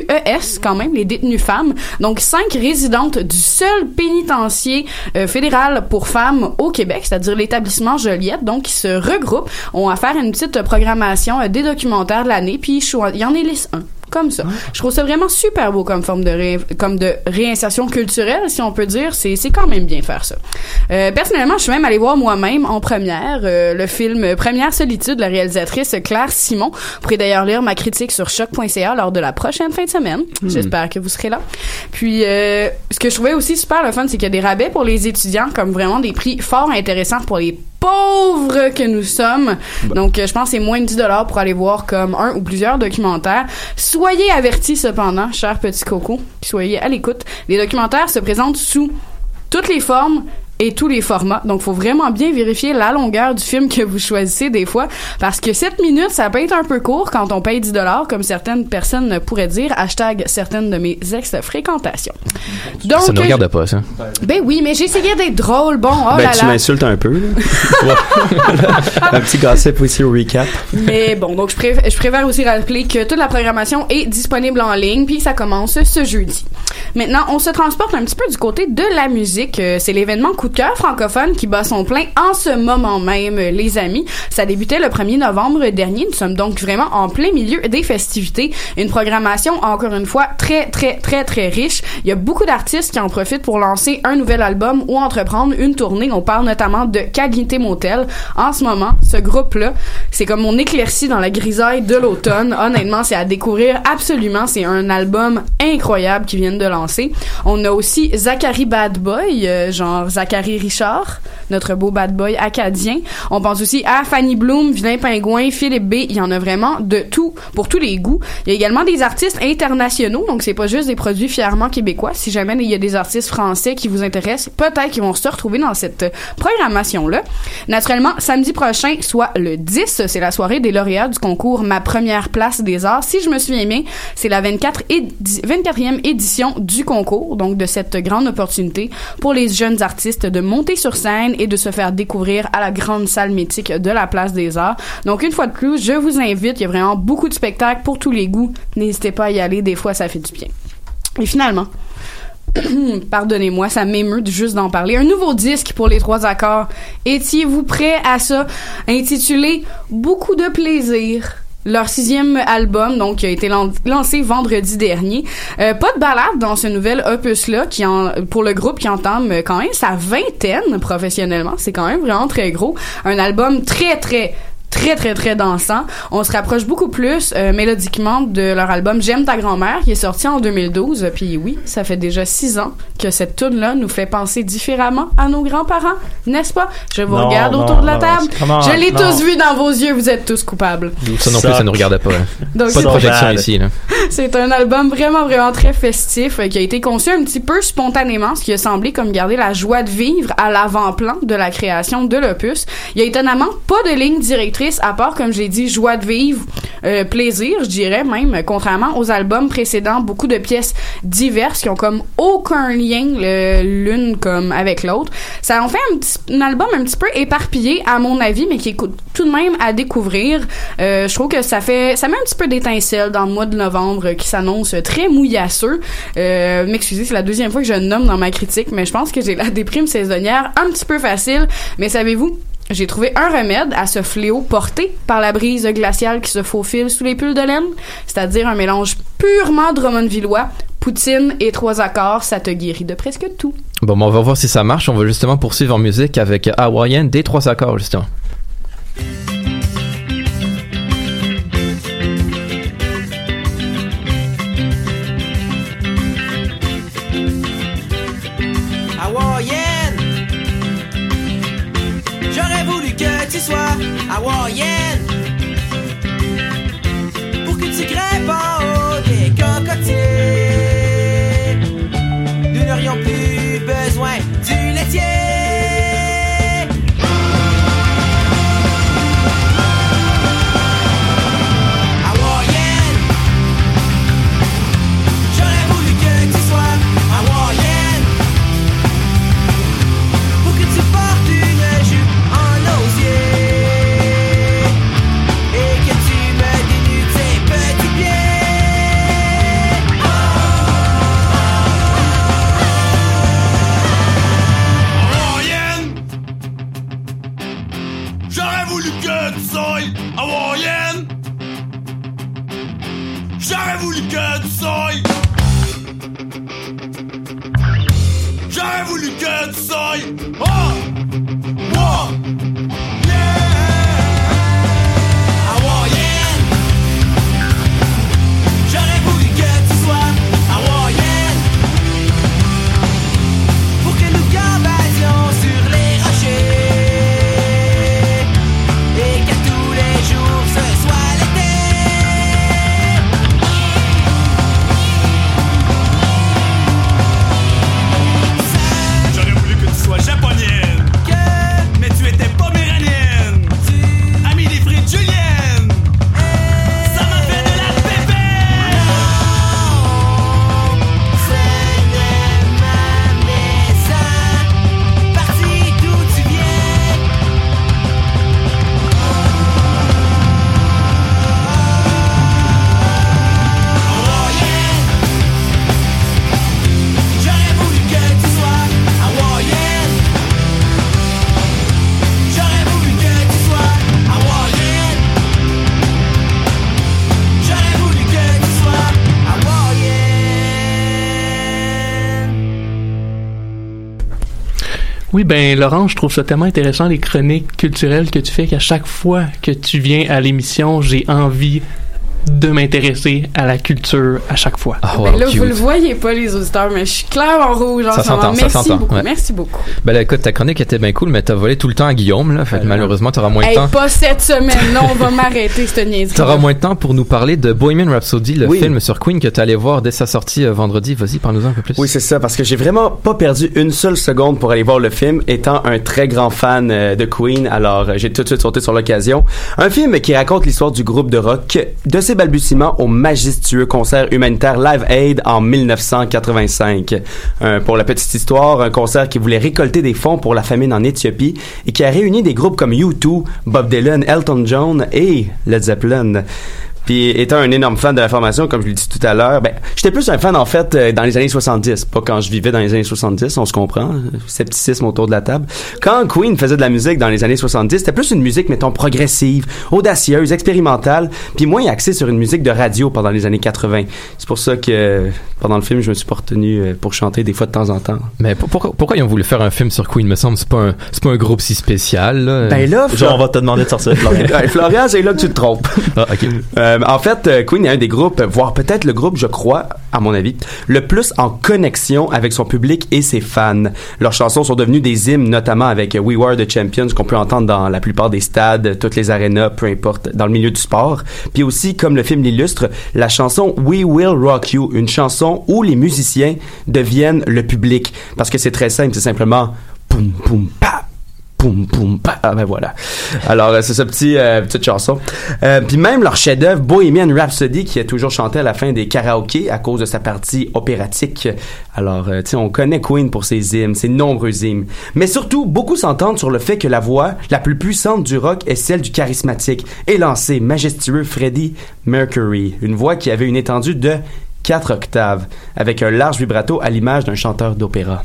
UES quand même, les détenues femmes. Donc cinq résidentes du seul pénitencier euh, fédéral pour femmes au Québec, c'est-à-dire l'établissement Joliette, donc qui se regroupent, ont à faire une petite programmation euh, des documentaires de l'année, puis il y en élise un. Comme ça. Je trouve ça vraiment super beau comme forme de ré- comme de réinsertion culturelle, si on peut dire. C'est c'est quand même bien faire ça. Euh, personnellement, je suis même allée voir moi-même en première euh, le film Première solitude de la réalisatrice Claire Simon. Vous pourrez d'ailleurs lire ma critique sur choc.ca lors de la prochaine fin de semaine. Hmm. J'espère que vous serez là. Puis, euh, ce que je trouvais aussi super le fun, c'est qu'il y a des rabais pour les étudiants, comme vraiment des prix fort intéressants pour les pauvres que nous sommes. Donc, euh, je pense que c'est moins de 10 dollars pour aller voir comme un ou plusieurs documentaires. Soyez avertis cependant, chers petits cocos, soyez à l'écoute. Les documentaires se présentent sous toutes les formes et tous les formats. Donc, faut vraiment bien vérifier la longueur du film que vous choisissez des fois, parce que 7 minutes, ça peut être un peu court quand on paye 10 dollars, comme certaines personnes pourraient dire. Hashtag certaines de mes ex-fréquentations. Donc, ça ne regarde pas, ça. ben oui, mais j'essayais d'être drôle. Bon, oh ben, là tu m'insultes un peu. un petit gossip aussi au recap. Mais bon, donc je préfère, je préfère aussi rappeler que toute la programmation est disponible en ligne, puis ça commence ce jeudi. Maintenant, on se transporte un petit peu du côté de la musique. Euh, C'est l'événement Coup de cœur francophone qui bat son plein en ce moment même, les amis. Ça débutait le 1er novembre dernier. Nous sommes donc vraiment en plein milieu des festivités. Une programmation, encore une fois, très, très, très, très riche. Il y a beaucoup d'artistes qui en profitent pour lancer un nouvel album ou entreprendre une tournée. On parle notamment de Qualité Motel. En ce moment, ce groupe-là, c'est comme mon éclaircie dans la grisaille de l'automne. Honnêtement, c'est à découvrir absolument. C'est un album incroyable qu'ils viennent de lancer. On a aussi Zachary Bad Boy, euh, genre Zachary Richard, notre beau bad boy acadien. On pense aussi à Fanny Bloom, Vilain Pingouin, Philippe B. Il y en a vraiment de tout, pour tous les goûts. Il y a également des artistes internationaux, donc c'est pas juste des produits fièrement québécois. Si jamais il y a des artistes français qui vous intéressent, peut-être qu'ils vont se retrouver dans cette programmation-là. Naturellement, samedi prochain, soit le 10, c'est la soirée des lauréats du concours Ma première place des arts. Si je me souviens bien, c'est la 24 édi- 24e édition du concours, donc de cette grande opportunité pour les jeunes artistes de monter sur scène et de se faire découvrir à la grande salle mythique de la place des arts. Donc une fois de plus, je vous invite, il y a vraiment beaucoup de spectacles pour tous les goûts. N'hésitez pas à y aller, des fois ça fait du bien. Et finalement, pardonnez-moi, ça m'émeut juste d'en parler. Un nouveau disque pour les trois accords. Étiez-vous prêts à ça? Intitulé Beaucoup de plaisir. Leur sixième album, donc, a été lan- lancé vendredi dernier. Euh, pas de balade dans ce nouvel opus-là, qui en, pour le groupe qui entame euh, quand même sa vingtaine professionnellement. C'est quand même vraiment très gros. Un album très, très, très très très dansant. On se rapproche beaucoup plus euh, mélodiquement de leur album J'aime ta grand-mère qui est sorti en 2012. Puis oui, ça fait déjà six ans que cette tune là nous fait penser différemment à nos grands-parents, n'est-ce pas? Je vous Non, regarde non, autour de la non, table. Je l'ai tous vu dans vos yeux. Vous êtes tous coupables. Ça non plus, ça nous regardait pas. hein. Donc, pas de c'est- projection ici. C'est un album vraiment, vraiment très festif euh, qui a été conçu un petit peu spontanément, ce qui a semblé comme garder la joie de vivre à l'avant-plan de la création de l'opus. Il y a étonnamment pas de ligne directrice à part, comme j'ai dit, joie de vivre, euh, plaisir, je dirais même, contrairement aux albums précédents, beaucoup de pièces diverses qui ont comme aucun lien l'une comme avec l'autre. Ça en fait un, album un petit peu éparpillé à mon avis, mais qui est tout de même à découvrir. Euh, je trouve que ça fait, ça met un petit peu d'étincelle dans le mois de novembre euh, qui s'annonce très mouillasseux. Euh, M'excusez, c'est la deuxième fois que je nomme dans ma critique, mais je pense que j'ai la déprime saisonnière un petit peu facile. Mais savez-vous? J'ai trouvé un remède à ce fléau porté par la brise glaciale qui se faufile sous les pulls de laine, c'est-à-dire un mélange purement drummondvillois, poutine et trois accords, ça te guérit de presque tout. Bon, on va voir si ça marche. On va justement poursuivre en musique avec Hawaïen des trois accords, justement. Oui, ben Laurent, je trouve ça tellement intéressant les chroniques culturelles que tu fais qu'à chaque fois que tu viens à l'émission, j'ai envie de m'intéresser à la culture à chaque fois. Ah, Ben là, vous le voyez pas, les auditeurs, mais je suis claire en rouge en Ça ce moment. s'entend, ça Merci s'entend, beaucoup. ouais. Merci beaucoup. Ben là, écoute, ta chronique était bien cool, mais t'as volé tout le temps à Guillaume, là. Fait que malheureusement, t'auras moins de Hey, temps. pas cette semaine. Non, on va m'arrêter, cette niaiserie. T'auras moins de temps pour nous parler de Bohemian Rhapsody, le Oui. film sur Queen que t'es allé voir dès sa sortie euh, vendredi. Vas-y, parle-nous un peu plus. Oui, c'est ça, parce que j'ai vraiment pas perdu une seule seconde pour aller voir le film, étant un très grand fan euh, de Queen, alors euh, j'ai tout de suite sauté sur l'occasion. Un film qui raconte l'histoire du groupe de rock, de ses au majestueux concert humanitaire Live Aid en 1985. Euh, pour la petite histoire, un concert qui voulait récolter des fonds pour la famine en Éthiopie et qui a réuni des groupes comme U2, Bob Dylan, Elton John et Led Zeppelin. Puis étant un énorme fan de la formation, comme je l'ai dit tout à l'heure, ben j'étais plus un fan en fait euh, dans les années 70, pas quand je vivais dans les années 70, on se comprend, euh, scepticisme autour de la table. Quand Queen faisait de la musique dans les années 70, c'était plus une musique mettons progressive, audacieuse, expérimentale, puis moins axée sur une musique de radio pendant les années 80. C'est pour ça que euh, pendant le film, je me suis pas retenu euh, pour chanter des fois de temps en temps. Mais pour- pourquoi, pourquoi ils ont voulu faire un film sur Queen? Me semble c'est pas un c'est pas un groupe si spécial. Là. Ben là, Genre, on va te demander de sortir, Florian. Ouais, Florian, c'est là que tu te trompes. Ah, ok. Euh, en fait, euh, Queen est un des groupes, voire peut-être le groupe, je crois, à mon avis, le plus en connexion avec son public et ses fans. Leurs chansons sont devenues des hymnes, notamment avec We Were the Champions, qu'on peut entendre dans la plupart des stades, toutes les arénas, peu importe, dans le milieu du sport. Puis aussi, comme le film l'illustre, la chanson We Will Rock You, une chanson où les musiciens deviennent le public. Parce que c'est très simple, c'est simplement poum poum pa poum poum pa. Ah ben voilà. Alors euh, c'est ce petit euh, petite chanson. Euh, puis même leur chef-d'œuvre Bohemian Rhapsody qui est toujours chanté à la fin des karaokés à cause de sa partie opératique. Alors tu sais on connaît Queen pour ses hymnes, ses nombreux hymnes. Mais surtout beaucoup s'entendent sur le fait que la voix la plus puissante du rock est celle du charismatique, élancé, majestueux Freddie Mercury, une voix qui avait une étendue de 4 octaves avec un large vibrato à l'image d'un chanteur d'opéra.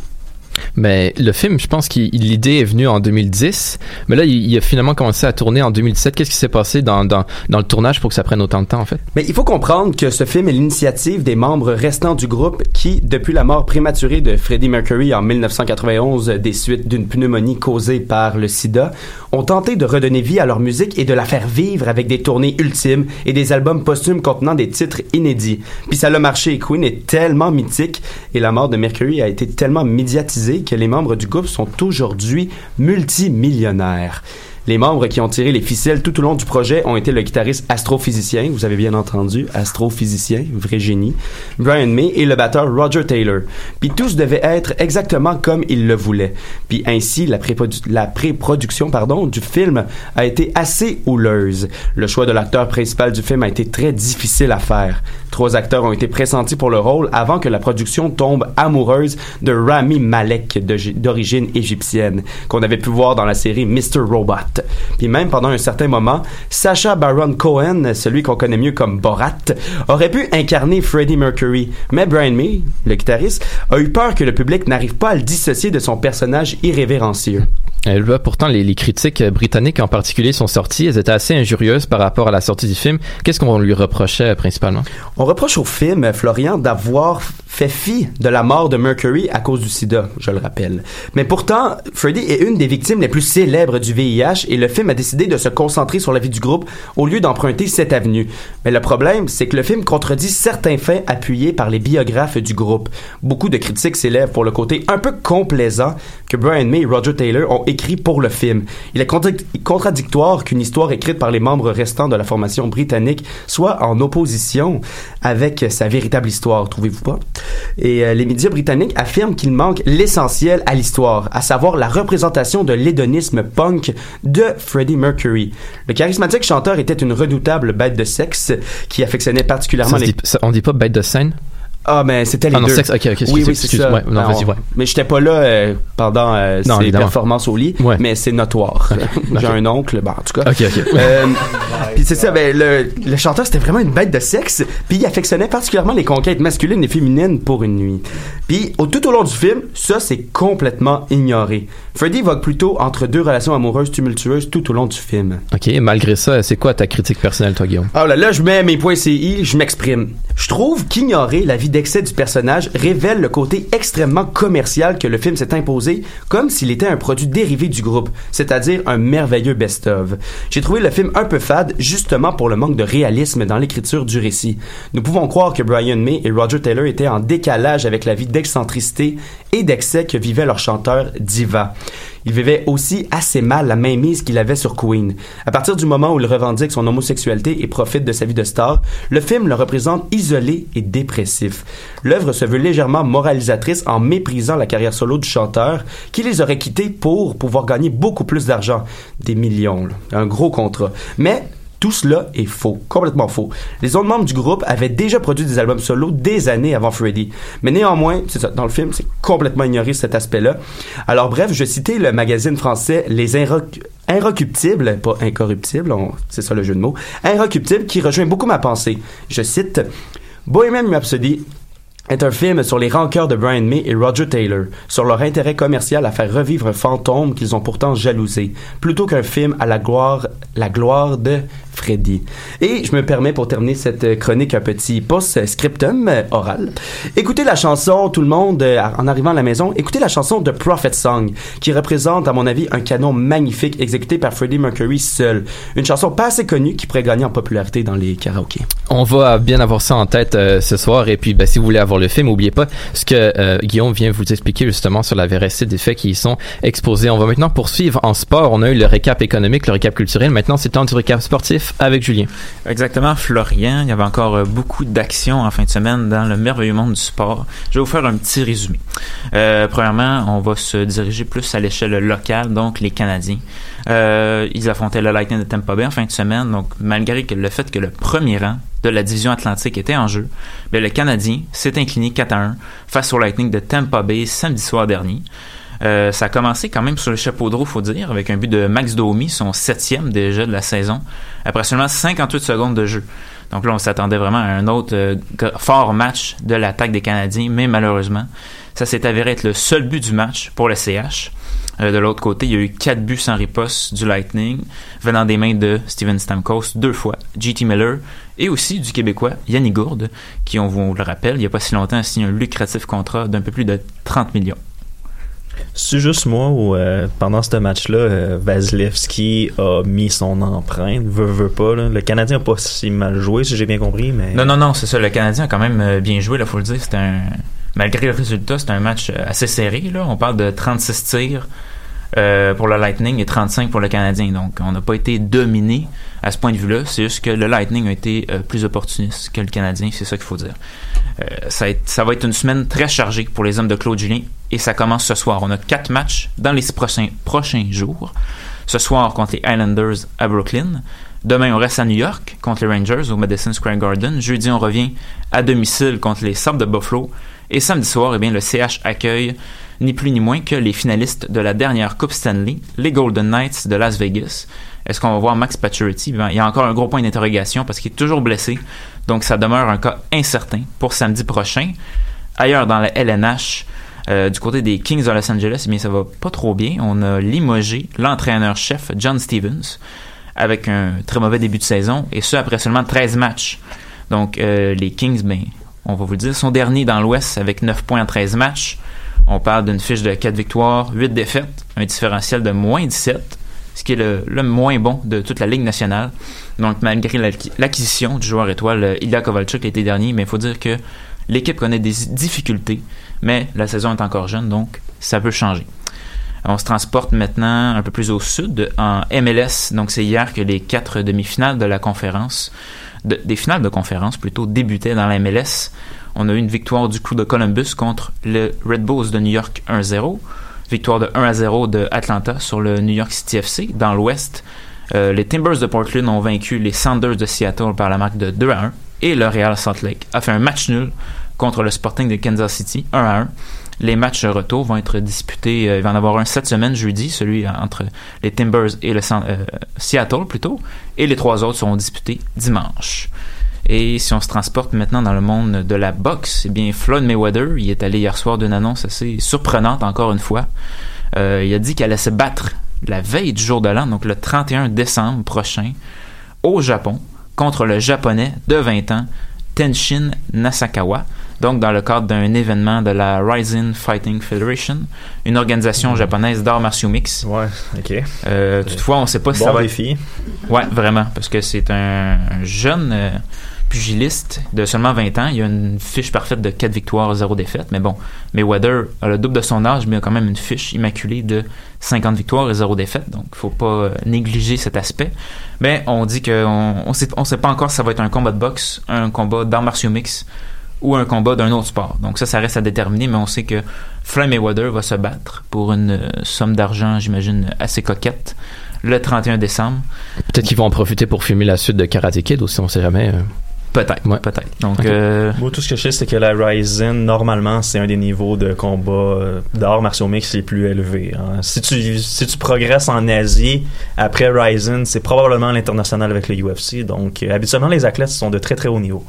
Mais le film, je pense que l'idée est venue en 2010, mais là, il, a finalement commencé à tourner en 2017. Qu'est-ce qui s'est passé dans, dans, le tournage pour que ça prenne autant de temps, en fait? Mais il faut comprendre que ce film est l'initiative des membres restants du groupe qui, depuis la mort prématurée de Freddie Mercury en 1991 des suites d'une pneumonie causée par le sida, ont tenté de redonner vie à leur musique et de la faire vivre avec des tournées ultimes et des albums posthumes contenant des titres inédits. Puis ça a marché. Queen est tellement mythique et la mort de Mercury a été tellement médiatisée que les membres du groupe sont aujourd'hui multimillionnaires. Les membres qui ont tiré les ficelles tout au long du projet ont été le guitariste astrophysicien, vous avez bien entendu, astrophysicien, vrai génie, Brian May et le batteur Roger Taylor. Puis tous devaient être exactement comme ils le voulaient. Puis ainsi, la, préprodu- la pré-production pardon, du film a été assez houleuse. Le choix de l'acteur principal du film a été très difficile à faire. Trois acteurs ont été pressentis pour le rôle avant que la production tombe amoureuse de Rami Malek d'origine égyptienne, qu'on avait pu voir dans la série Mr. Robot. Puis même pendant un certain moment, Sacha Baron Cohen, celui qu'on connaît mieux comme Borat, aurait pu incarner Freddie Mercury. Mais Brian May, le guitariste, a eu peur que le public n'arrive pas à le dissocier de son personnage irrévérencieux. Là, pourtant, les, les critiques britanniques en particulier sont sorties. Elles étaient assez injurieuses par rapport à la sortie du film. Qu'est-ce qu'on lui reprochait euh, principalement? On reproche au film, euh, Florian, d'avoir fait fi de la mort de Mercury à cause du sida, je le rappelle. Mais pourtant, Freddie est une des victimes les plus célèbres du VIH et le film a décidé de se concentrer sur la vie du groupe au lieu d'emprunter cette avenue. Mais le problème, c'est que le film contredit certains faits appuyés par les biographes du groupe. Beaucoup de critiques s'élèvent pour le côté un peu complaisant que Brian May et Roger Taylor ont écrit pour le film. Il est contra- contradictoire qu'une histoire écrite par les membres restants de la formation britannique soit en opposition avec sa véritable histoire, trouvez-vous pas? Et euh, les médias britanniques affirment qu'il manque l'essentiel à l'histoire, à savoir la représentation de l'hédonisme punk de Freddie Mercury. Le charismatique chanteur était une redoutable bête de sexe qui affectionnait particulièrement Ça les... dit- ça- on dit pas bête de scène? Ah, mais c'était les Ah non, deux. sexe, ok, ok, oui, oui, c'est ça. ouais, non, vas-y, ouais. Mais j'étais pas là euh, pendant euh, Non, ses évidemment. performances au lit, mais c'est notoire. J'ai un oncle, bah, en tout cas. Ok, ok. Euh, puis c'est ça, ben, le, le chanteur, c'était vraiment une bête de sexe, puis il affectionnait particulièrement les conquêtes masculines et féminines pour une nuit. Puis au, tout au long du film, ça, c'est complètement ignoré. Freddie vogue plutôt entre deux relations amoureuses tumultueuses tout au long du film. OK, malgré ça, c'est quoi ta critique personnelle, toi, Guillaume? Ah là, là, je mets mes points CI, je m'exprime. Je trouve qu'ignorer la vie d'excès du personnage révèle le côté extrêmement commercial que le film s'est imposé, comme s'il était un produit dérivé du groupe, c'est-à-dire un merveilleux best-of. J'ai trouvé le film un peu fade, justement pour le manque de réalisme dans l'écriture du récit. Nous pouvons croire que Brian May et Roger Taylor étaient en décalage avec la vie d'excentricité et d'excès que vivait leur chanteur Diva. Il vivait aussi assez mal la mainmise qu'il avait sur Queen. À partir du moment où il revendique son homosexualité et profite de sa vie de star, le film le représente isolé et dépressif. L'œuvre se veut légèrement moralisatrice en méprisant la carrière solo du chanteur, qui les aurait quittés pour pouvoir gagner beaucoup plus d'argent. Des millions, là. un gros contrat. Mais Tout cela est faux, complètement faux. Les autres membres du groupe avaient déjà produit des albums solo des années avant Freddie. Mais néanmoins, dans le film, c'est complètement ignoré cet aspect-là. Alors bref, je citais le magazine français Les Inrecuptibles, pas incorruptibles, c'est ça le jeu de mots, Inrecuptibles, qui rejoint beaucoup ma pensée. Je cite Bohemian Rhapsody est un film sur les rancœurs de Brian May et Roger Taylor, sur leur intérêt commercial à faire revivre un fantôme qu'ils ont pourtant jalousé, plutôt qu'un film à la gloire, la gloire de Freddy. Et je me permets pour terminer cette chronique un petit post-scriptum euh, oral. Écoutez la chanson, tout le monde, euh, en arrivant à la maison, écoutez la chanson de Prophet Song, qui représente, à mon avis, un canon magnifique exécuté par Freddie Mercury seul. Une chanson pas assez connue qui pourrait gagner en popularité dans les karaokés. On va bien avoir ça en tête euh, ce soir. Et puis, ben, si vous voulez avoir le film, n'oubliez pas ce que euh, Guillaume vient vous expliquer justement sur la véracité des faits qui y sont exposés. On va maintenant poursuivre en sport. On a eu le récap économique, le récap culturel. Maintenant, c'est temps du récap sportif avec Julien. Exactement, Florian. Il y avait encore euh, beaucoup d'actions en fin de semaine dans le merveilleux monde du sport. Je vais vous faire un petit résumé. Euh, premièrement, on va se diriger plus à l'échelle locale, donc les Canadiens. Ils affrontaient le Lightning de Tampa Bay en fin de semaine, donc malgré le fait que le premier rang de la division Atlantique était en jeu, mais le Canadien s'est incliné 4 à 1 face au Lightning de Tampa Bay samedi soir dernier. Euh, ça a commencé quand même sur le chapeau de roue, faut dire, avec un but de Max Domi, son septième déjà de la saison, après seulement 58 secondes de jeu. Donc là, on s'attendait vraiment à un autre euh, fort match de l'attaque des Canadiens, mais malheureusement, ça s'est avéré être le seul but du match pour le CH. Euh, de l'autre côté, il y a eu quatre buts sans riposte du Lightning, venant des mains de Steven Stamkos deux fois, JT Miller, et aussi du Québécois Yannick Gourde, qui, on vous le rappelle, il n'y a pas si longtemps, a signé un lucratif contrat d'un peu plus de 30 millions. C'est juste moi où, euh, pendant ce match-là, euh, Vasilevski a mis son empreinte, veut, veut pas. là. Le Canadien a pas si mal joué, si j'ai bien compris, mais... Non, non, non, c'est ça. Le Canadien a quand même bien joué, là, faut le dire. C'était un. Malgré le résultat, c'était un match euh, assez serré, là. On parle de 36 tirs euh, pour le Lightning et 35 pour le Canadien. Donc, on n'a pas été dominé à ce point de vue-là. C'est juste que le Lightning a été euh, plus opportuniste que le Canadien, c'est ça qu'il faut dire. Euh, ça, va être- ça va être une semaine très chargée pour les hommes de Claude Julien et ça commence ce soir. On a quatre matchs dans les six prochains, prochains jours. Ce soir contre les Islanders à Brooklyn. Demain, on reste à New York contre les Rangers au Madison Square Garden. Jeudi, on revient à domicile contre les Sabres de Buffalo. Et samedi soir, eh bien, le CH accueille ni plus ni moins que les finalistes de la dernière Coupe Stanley, les Golden Knights de Las Vegas. Est-ce qu'on va voir Max Pacioretty? Ben, il y a encore un gros point d'interrogation parce qu'il est toujours blessé. Donc, ça demeure un cas incertain pour samedi prochain. Ailleurs dans la LNH, euh, du côté des Kings de Los Angeles, eh bien, ça va pas trop bien. On a limogé l'entraîneur-chef John Stevens avec un très mauvais début de saison, et ce après seulement 13 matchs. Donc, euh, les Kings, ben, on va vous dire, sont derniers dans l'Ouest avec 9 points en 13 matchs. On parle d'une fiche de 4 victoires, 8 défaites, un différentiel de moins 17, ce qui est le, moins bon de toute la Ligue nationale. Donc, malgré l'acqui- l'acquisition du joueur étoile euh, Ilya Kovalchuk l'été dernier, mais il faut dire que l'équipe connaît des difficultés, mais la saison est encore jeune, donc ça peut changer. On se transporte maintenant un peu plus au sud, en MLS. Donc, c'est hier que les quatre demi-finales de la conférence, de- des finales de conférence plutôt, débutaient dans la MLS. On a eu une victoire du coup de Columbus contre le Red Bulls de New York 1-0. Victoire de 1 à 0 de Atlanta sur le New York City FC. Dans l'Ouest, euh, les Timbers de Portland ont vaincu les Sanders de Seattle par la marque de 2 à 1. Et le Real Salt Lake a fait un match nul contre le Sporting de Kansas City 1 à 1. Les matchs retour vont être disputés, euh, il va en avoir un cette semaine, jeudi, celui entre les Timbers et le euh, Seattle plutôt, et les trois autres seront disputés dimanche. Et si on se transporte maintenant dans le monde de la boxe, eh bien Floyd Mayweather, il est allé hier soir d'une annonce assez surprenante encore une fois. Euh, il a dit qu'il allait se battre la veille du jour de l'an, donc le 31 décembre prochain, au Japon, contre le japonais de 20 ans, Tenshin Nasakawa, donc dans le cadre d'un événement de la Rising Fighting Federation, une organisation japonaise d'arts martiaux mix. Ouais, ok. Euh, toutefois, on ne sait pas si Bon ça va défi. Ouais, vraiment, parce que c'est un, un jeune euh, pugiliste de seulement 20 ans. Il a une fiche parfaite de 4 victoires, 0 défaites. Mais bon, Mayweather a le double de son âge, mais a quand même une fiche immaculée de 50 victoires et 0 défaites. Donc, il faut pas euh, négliger cet aspect. Mais on dit qu'on on sait, on sait pas encore si ça va être un combat de boxe, un combat d'arts martiaux mix ou un combat d'un autre sport. Donc ça, ça reste à déterminer, mais on sait que Floyd Mayweather va se battre pour une euh, somme d'argent, j'imagine, assez coquette le 31 décembre. Peut-être qu'ils vont en profiter pour filmer la suite de Karate Kid aussi, on sait jamais. euh. Peut-être, peut-être. Donc, euh, Moi, tout ce que je sais, c'est que la Ryzen, normalement, c'est un des niveaux de combat d'arts martiaux mix les plus élevés. hein. Si, tu, si tu progresses en Asie, après Ryzen, c'est probablement l'international avec le UFC. Donc, euh, habituellement, les athlètes sont de très, très haut niveau.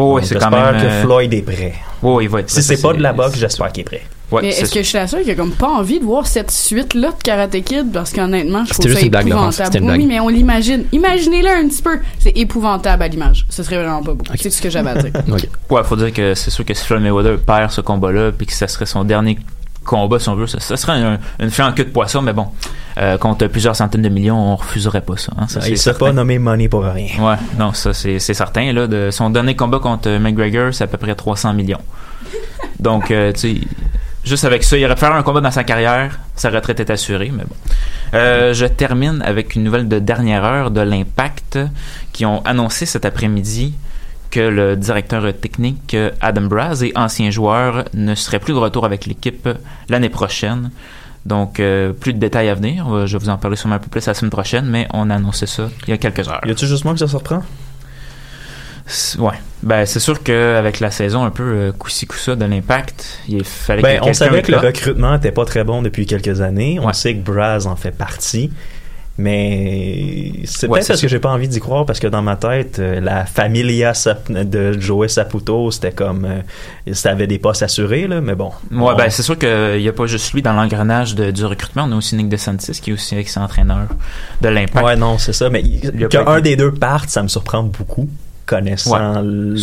Oh, oui, c'est quand j'espère même, que euh, Floyd est prêt. oh, il va être Si prêt, c'est pas de la boxe, j'espère qu'il est prêt. Ouais, mais c'est est-ce que je suis la seule qui a comme pas envie de voir cette suite-là de Karate Kid? Parce qu'honnêtement, je trouve juste ça une blague, épouvantable. une oui, blague. mais on l'imagine. Imaginez-le un petit peu. C'est épouvantable à l'image. Ce serait vraiment pas beau. C'est tout ce que j'avais à dire. Ouais, faut dire que c'est sûr que si Floyd Mayweather perd ce combat-là, puis que ça serait son dernier combat, si on veut, ça, ça serait un- une fin en queue de poisson, mais bon, euh, contre plusieurs centaines de millions, on refuserait pas ça. hein, ça Ah, il s'est certain. pas nommé Money pour rien. Ouais, non, ça c'est certain. Là, de son dernier combat contre euh, McGregor, c'est à peu près 300 millions. Donc, euh, tu sais, juste avec ça, il aurait pu faire un combat dans sa carrière, sa retraite est assurée, mais bon. Euh, je termine avec une nouvelle de dernière heure de l'Impact qui ont annoncé cet après-midi que le directeur technique euh, Adam Braz et ancien joueur ne serait plus de retour avec l'équipe l'année prochaine. Donc, euh, plus de détails à venir. Euh, Je vais vous en parler sûrement un peu plus la semaine prochaine, mais on a annoncé ça il y a quelques heures. Y a-tu juste moi que ça surprend? Ouais. Ben, c'est sûr qu'avec la saison un peu euh, coup-ci coup-ça de l'impact, il fallait Ben, que on savait que le recrute. recrutement était pas très bon depuis quelques années. On sait que Braz en fait partie. Mais c'est Ouais, peut-être parce que j'ai pas envie d'y croire parce que dans ma tête, euh, la familia Sap- de Joey Saputo, c'était comme euh, ça avait des postes assurés là, mais bon. Ouais, On- ben, c'est sûr qu'il n'y a pas juste lui dans l'engrenage du recrutement. On a aussi Nick DeSantis qui est aussi ex-entraîneur de l'impact. Ouais, non, c'est ça. Mais qu'un été- des deux parte, ça me surprend beaucoup, connaissant Ouais. Un-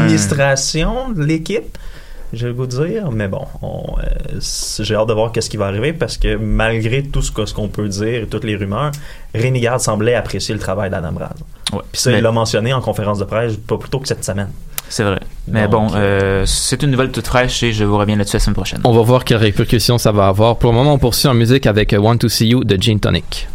l'administration de l'équipe. Je vais vous dire, mais bon, on, euh, j'ai hâte de voir qu'est-ce qui va arriver parce que malgré tout ce que- ce qu'on peut dire et toutes les rumeurs, Rémi Garde semblait apprécier le travail d'Adam Braz. Ouais. Puis ça, Mais- il l'a mentionné en conférence de presse pas plus tôt que cette semaine. C'est vrai. Mais Donc, bon, euh, c'est une nouvelle toute fraîche et je vous reviens là-dessus la semaine prochaine. On va voir quelles répercussions ça va avoir. Pour le moment, on poursuit en musique avec Want to See You de Gin Tonic.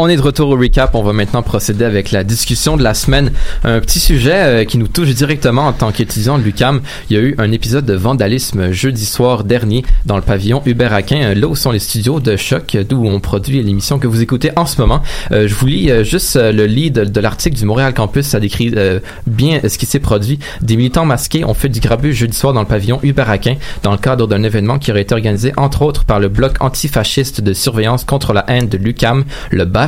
On est de retour au recap. On va maintenant procéder avec la discussion de la semaine. Un petit sujet euh, qui nous touche directement en tant qu'étudiant de l'UCAM. Il y a eu un épisode de vandalisme jeudi soir dernier dans le pavillon Hubert Aquin, euh, là où sont les studios de Choc, euh, d'où on produit l'émission que vous écoutez en ce moment. Je vous lis juste le lead de, l'article du Montréal Campus. Ça décrit bien ce qui s'est produit. Des militants masqués ont fait du grabuge jeudi soir dans le pavillon Hubert Aquin dans le cadre d'un événement qui aurait été organisé entre autres par le bloc antifasciste de surveillance contre la haine de l'UCAM, le BAF,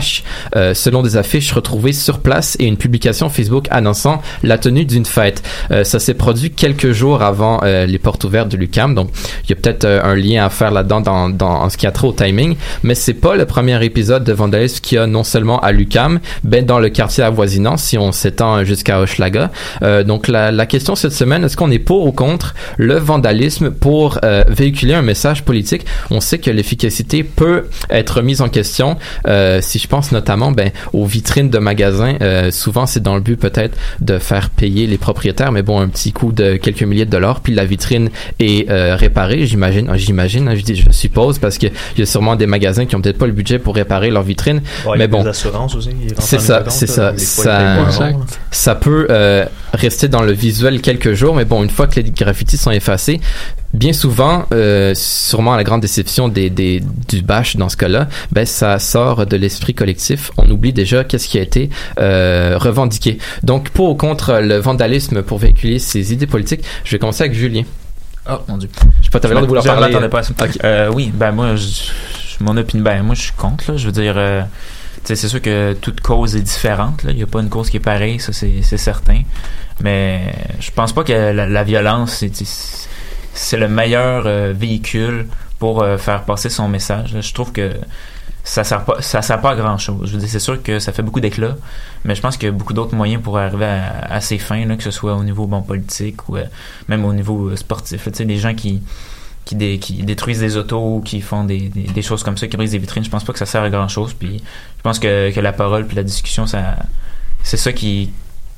euh, selon des affiches retrouvées sur place et une publication Facebook annonçant la tenue d'une fête. Euh, ça s'est produit quelques jours avant euh, les portes ouvertes de l'UCAM, donc il y a peut-être euh, un lien à faire là-dedans dans, dans, en ce qui a trait au timing, mais c'est pas le premier épisode de vandalisme qu'il y a non seulement à l'UCAM, ben dans le quartier avoisinant, si on s'étend jusqu'à Hochelaga. Euh, donc la, la question cette semaine, est-ce qu'on est pour ou contre le vandalisme pour véhiculer un message politique? On sait que l'efficacité peut être mise en question. Euh, si je pense notamment ben, aux vitrines de magasins, euh, souvent c'est dans le but peut-être de faire payer les propriétaires, mais bon, un petit coût de quelques milliers de dollars, puis la vitrine est euh, réparée, j'imagine, j'imagine, hein, je, dis, je suppose, parce qu'il y a sûrement des magasins qui ont peut-être pas le budget pour réparer leur vitrine, Ouais, mais bon, assurances aussi, c'est ça, c'est là, ça, ça, ça peut euh, rester dans le visuel quelques jours, mais bon, une fois que les graffitis sont effacés, bien souvent, euh, sûrement à la grande déception des, des, du bâche dans ce cas-là, ben ça sort de l'esprit collectif. On oublie déjà qu'est-ce qui a été euh, revendiqué. Donc, pour ou contre le vandalisme pour véhiculer ces idées politiques, je vais commencer avec Julien. Oh mon dieu. Je sais pas, t'avais l'air de vouloir parler. pas à ça. Ok. Euh, oui, ben moi, je, je- mon opinion, ben moi je suis contre. Là, je veux dire, euh, c'est sûr que toute cause est différente. là. Il n'y a pas une cause qui est pareille, ça c'est c'est certain. Mais je pense pas que la, la violence c'est c'est le meilleur euh, véhicule pour euh, faire passer son message. Je trouve que ça sert pas ça sert pas à grand chose. Je veux dire, c'est sûr que ça fait beaucoup d'éclat, mais je pense qu'il y a beaucoup d'autres moyens pour arriver à, à ces fins, là, que ce soit au niveau bon politique ou euh, même au niveau sportif. Tu sais, les gens qui qui, dé- qui détruisent des autos, qui font des, des, des choses comme ça, qui brisent des vitrines, je pense pas que ça sert à grand chose. Puis je pense que, que la parole puis la discussion, ça c'est ça qui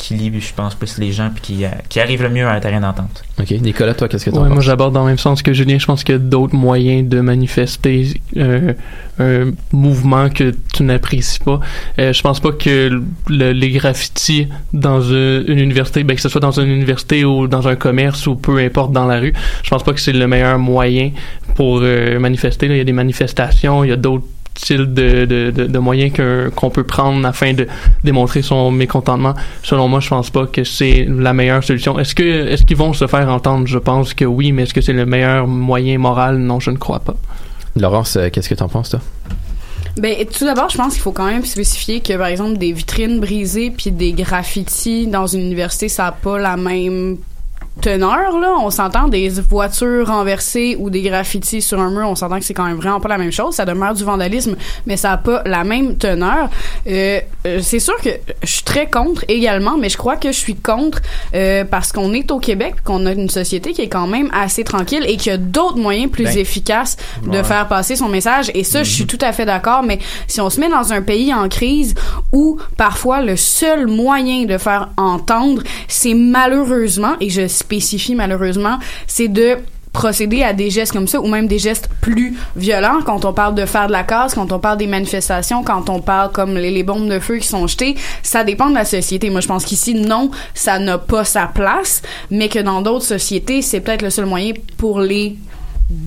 qui lie, je pense, plus les gens puis qui, euh, qui arrive le mieux à un terrain d'entente. Ok, Nicolas, toi, qu'est-ce que tu Ouais, moi j'aborde dans le même sens que Julien. Je pense qu'il y a d'autres moyens de manifester euh, un mouvement que tu n'apprécies pas. Euh, je pense pas que le- les graffitis dans une, une université, ben, que ce soit dans une université ou dans un commerce ou peu importe dans la rue, je pense pas que c'est le meilleur moyen pour euh, manifester. là. Il y a des manifestations, il y a d'autres styles de, de, de, de moyens qu'on peut prendre afin de démontrer son mécontentement. Selon moi, je pense pas que c'est la meilleure solution. Est-ce que est-ce qu'ils vont se faire entendre? Je pense que oui, mais est-ce que c'est le meilleur moyen moral? Non, je ne crois pas. Laurence, euh, qu'est-ce que t'en penses, toi? Ben, tout d'abord, je pense qu'il faut quand même spécifier que, par exemple, des vitrines brisées puis des graffitis dans une université, ça n'a pas la même teneur, là. On s'entend des voitures renversées ou des graffitis sur un mur, on s'entend que c'est quand même vraiment pas la même chose. Ça demeure du vandalisme, mais ça n'a pas la même teneur. Euh, euh, c'est sûr que je suis très contre également, mais je crois que je suis contre euh, parce qu'on est au Québec, qu'on a une société qui est quand même assez tranquille et qu'il y a d'autres moyens plus Ben, efficaces de ouais. faire passer son message. Et ça, je suis tout à fait d'accord, mais si on se met dans un pays en crise où parfois le seul moyen de faire entendre, c'est malheureusement, et je spécifie malheureusement, c'est de procéder à des gestes comme ça ou même des gestes plus violents quand on parle de faire de la casse, quand on parle des manifestations, quand on parle comme les, les bombes de feu qui sont jetées, ça dépend de la société. Moi, je pense qu'ici, non, ça n'a pas sa place, mais que dans d'autres sociétés, c'est peut-être le seul moyen pour les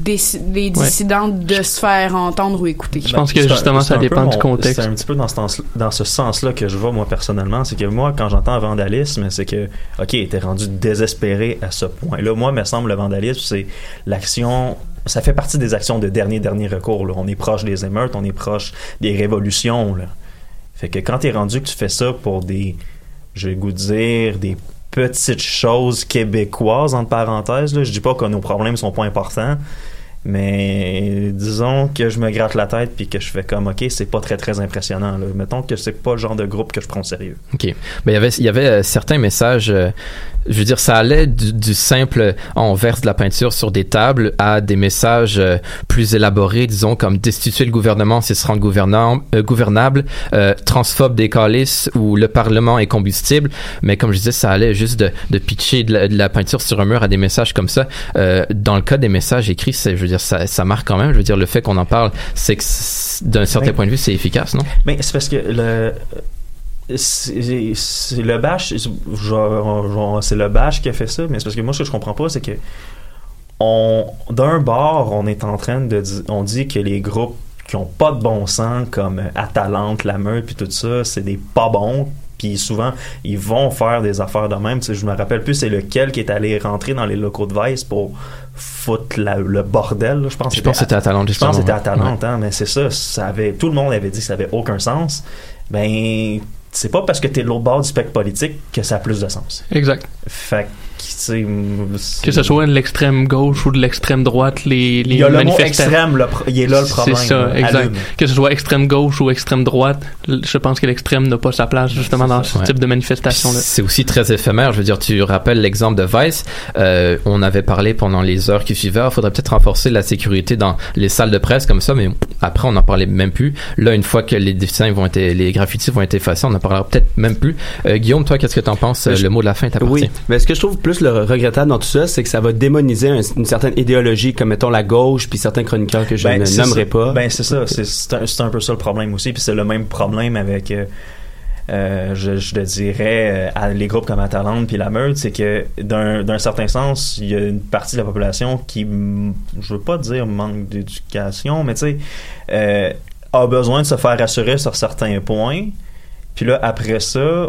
déci- les dissidents de se faire entendre ou écouter. Je pense que justement, ça dépend du contexte. C'est un petit peu dans ce, sens- dans ce sens-là que je vois, moi, personnellement. C'est que moi, quand j'entends vandalisme, c'est que, OK, t'es rendu désespéré à ce point-là. Moi, me semble, le vandalisme, c'est l'action. Ça fait partie des actions de dernier, dernier recours. là. On est proche des émeutes, on est proche des révolutions. Là. Fait que quand t'es rendu que tu fais ça pour des, je vais le goût de dire, des petites choses québécoises, entre parenthèses, là, je dis pas que nos problèmes sont pas importants, mais disons que je me gratte la tête puis que je fais comme, OK, c'est pas très, très impressionnant. Là. Mettons que c'est pas le genre de groupe que je prends sérieux. OK. Ben, il y avait, y avait euh, certains messages, euh, je veux dire, ça allait du, du simple on verse de la peinture sur des tables à des messages euh, plus élaborés, disons, comme destituer le gouvernement s'il se rend euh, gouvernable, euh, transphobe des calices ou le Parlement est combustible. Mais comme je disais, ça allait juste de, de pitcher de la, de la peinture sur un mur à des messages comme ça. Euh, dans le cas des messages écrits, c'est, je veux dire, ça, ça marque quand même. Je veux dire, le fait qu'on en parle, c'est que d'un certain point de vue, c'est efficace, non? Mais c'est parce que le. C'est le bash, c'est- le bash qui a fait ça, mais c'est parce que moi, ce que je comprends pas, c'est que on, d'un bord, on est en train de dire, on dit que les groupes qui ont pas de bon sens, comme Atalante, La Meute, puis tout ça, c'est des pas bons, puis souvent, ils vont faire des affaires de même. Tu sais, je me rappelle plus c'est lequel qui est allé rentrer dans les locaux de Vice pour foutre la- le bordel. là. Je pense Je pense que c'était à Talente, Je pense que c'était. Talente, hein, mais c'est ça, ça avait, tout le monde avait dit que ça avait aucun sens. Ben, c'est pas parce que t'es de l'autre bord du spectre politique que ça a plus de sens. Exact. Fait que, tu ce soit de l'extrême gauche ou de l'extrême droite, les, les Il y a le mot manifestants- extrême, le pro- il est là le problème, C'est ça, là. exact. Allume. Que ce soit extrême gauche ou extrême droite, je pense que l'extrême n'a pas sa place justement dans ce Ouais. type de manifestation-là. C'est aussi très éphémère. Je veux dire, tu rappelles l'exemple de Vice. Euh, on avait parlé pendant les heures qui suivaient. Il faudrait peut-être renforcer la sécurité dans les salles de presse comme ça, mais après, on n'en parlait même plus. Là, une fois que les dessins vont être, les graffitis vont être effacés, on n'en parlera peut-être même plus. Euh, Guillaume, toi, qu'est-ce que t'en penses? Ben, je- le mot de la fin est à Oui, mais ce que je trouve plus le regrettable dans tout ça, c'est que ça va démoniser un- une certaine idéologie, comme mettons la gauche, puis certains chroniqueurs que je Ben, ne nommerai ça. pas. Ben, c'est ça. C'est, un, un peu ça le problème aussi. Puis c'est le même problème avec, euh, euh, je, je le dirais, euh, les groupes comme Atalante puis la Meute, c'est que d'un, certain sens, il y a une partie de la population qui, je veux pas dire manque d'éducation, mais tu sais, a besoin de se faire rassurer sur certains points. Puis là, après ça,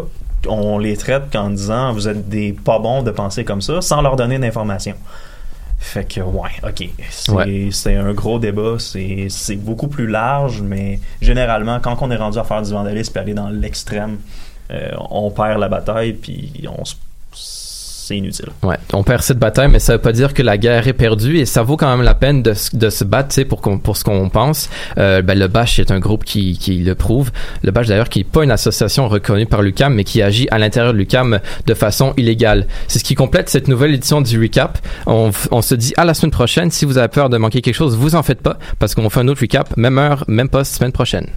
on les traite en disant vous êtes des pas bons de penser comme ça, sans leur donner d'informations. Fait que, ouais, ok. C'est Ouais. un gros débat. C'est c'est beaucoup plus large, mais généralement, quand on est rendu à faire du vandalisme et aller dans l'extrême, euh, on perd la bataille, puis on se- c'est inutile. Ouais, on perd cette bataille, mais ça veut pas dire que la guerre est perdue et ça vaut quand même la peine de, se- de se battre, pour pour ce qu'on pense. Euh, ben, le Bash est un groupe qui, qui le prouve. Le Bash d'ailleurs qui est pas une association reconnue par l'UCAM, mais qui agit à l'intérieur de l'UCAM de façon illégale. C'est ce qui complète cette nouvelle édition du recap. On, on se dit à la semaine prochaine. Si vous avez peur de manquer quelque chose, vous en faites pas, parce qu'on fait un autre recap, même heure, même poste, semaine prochaine.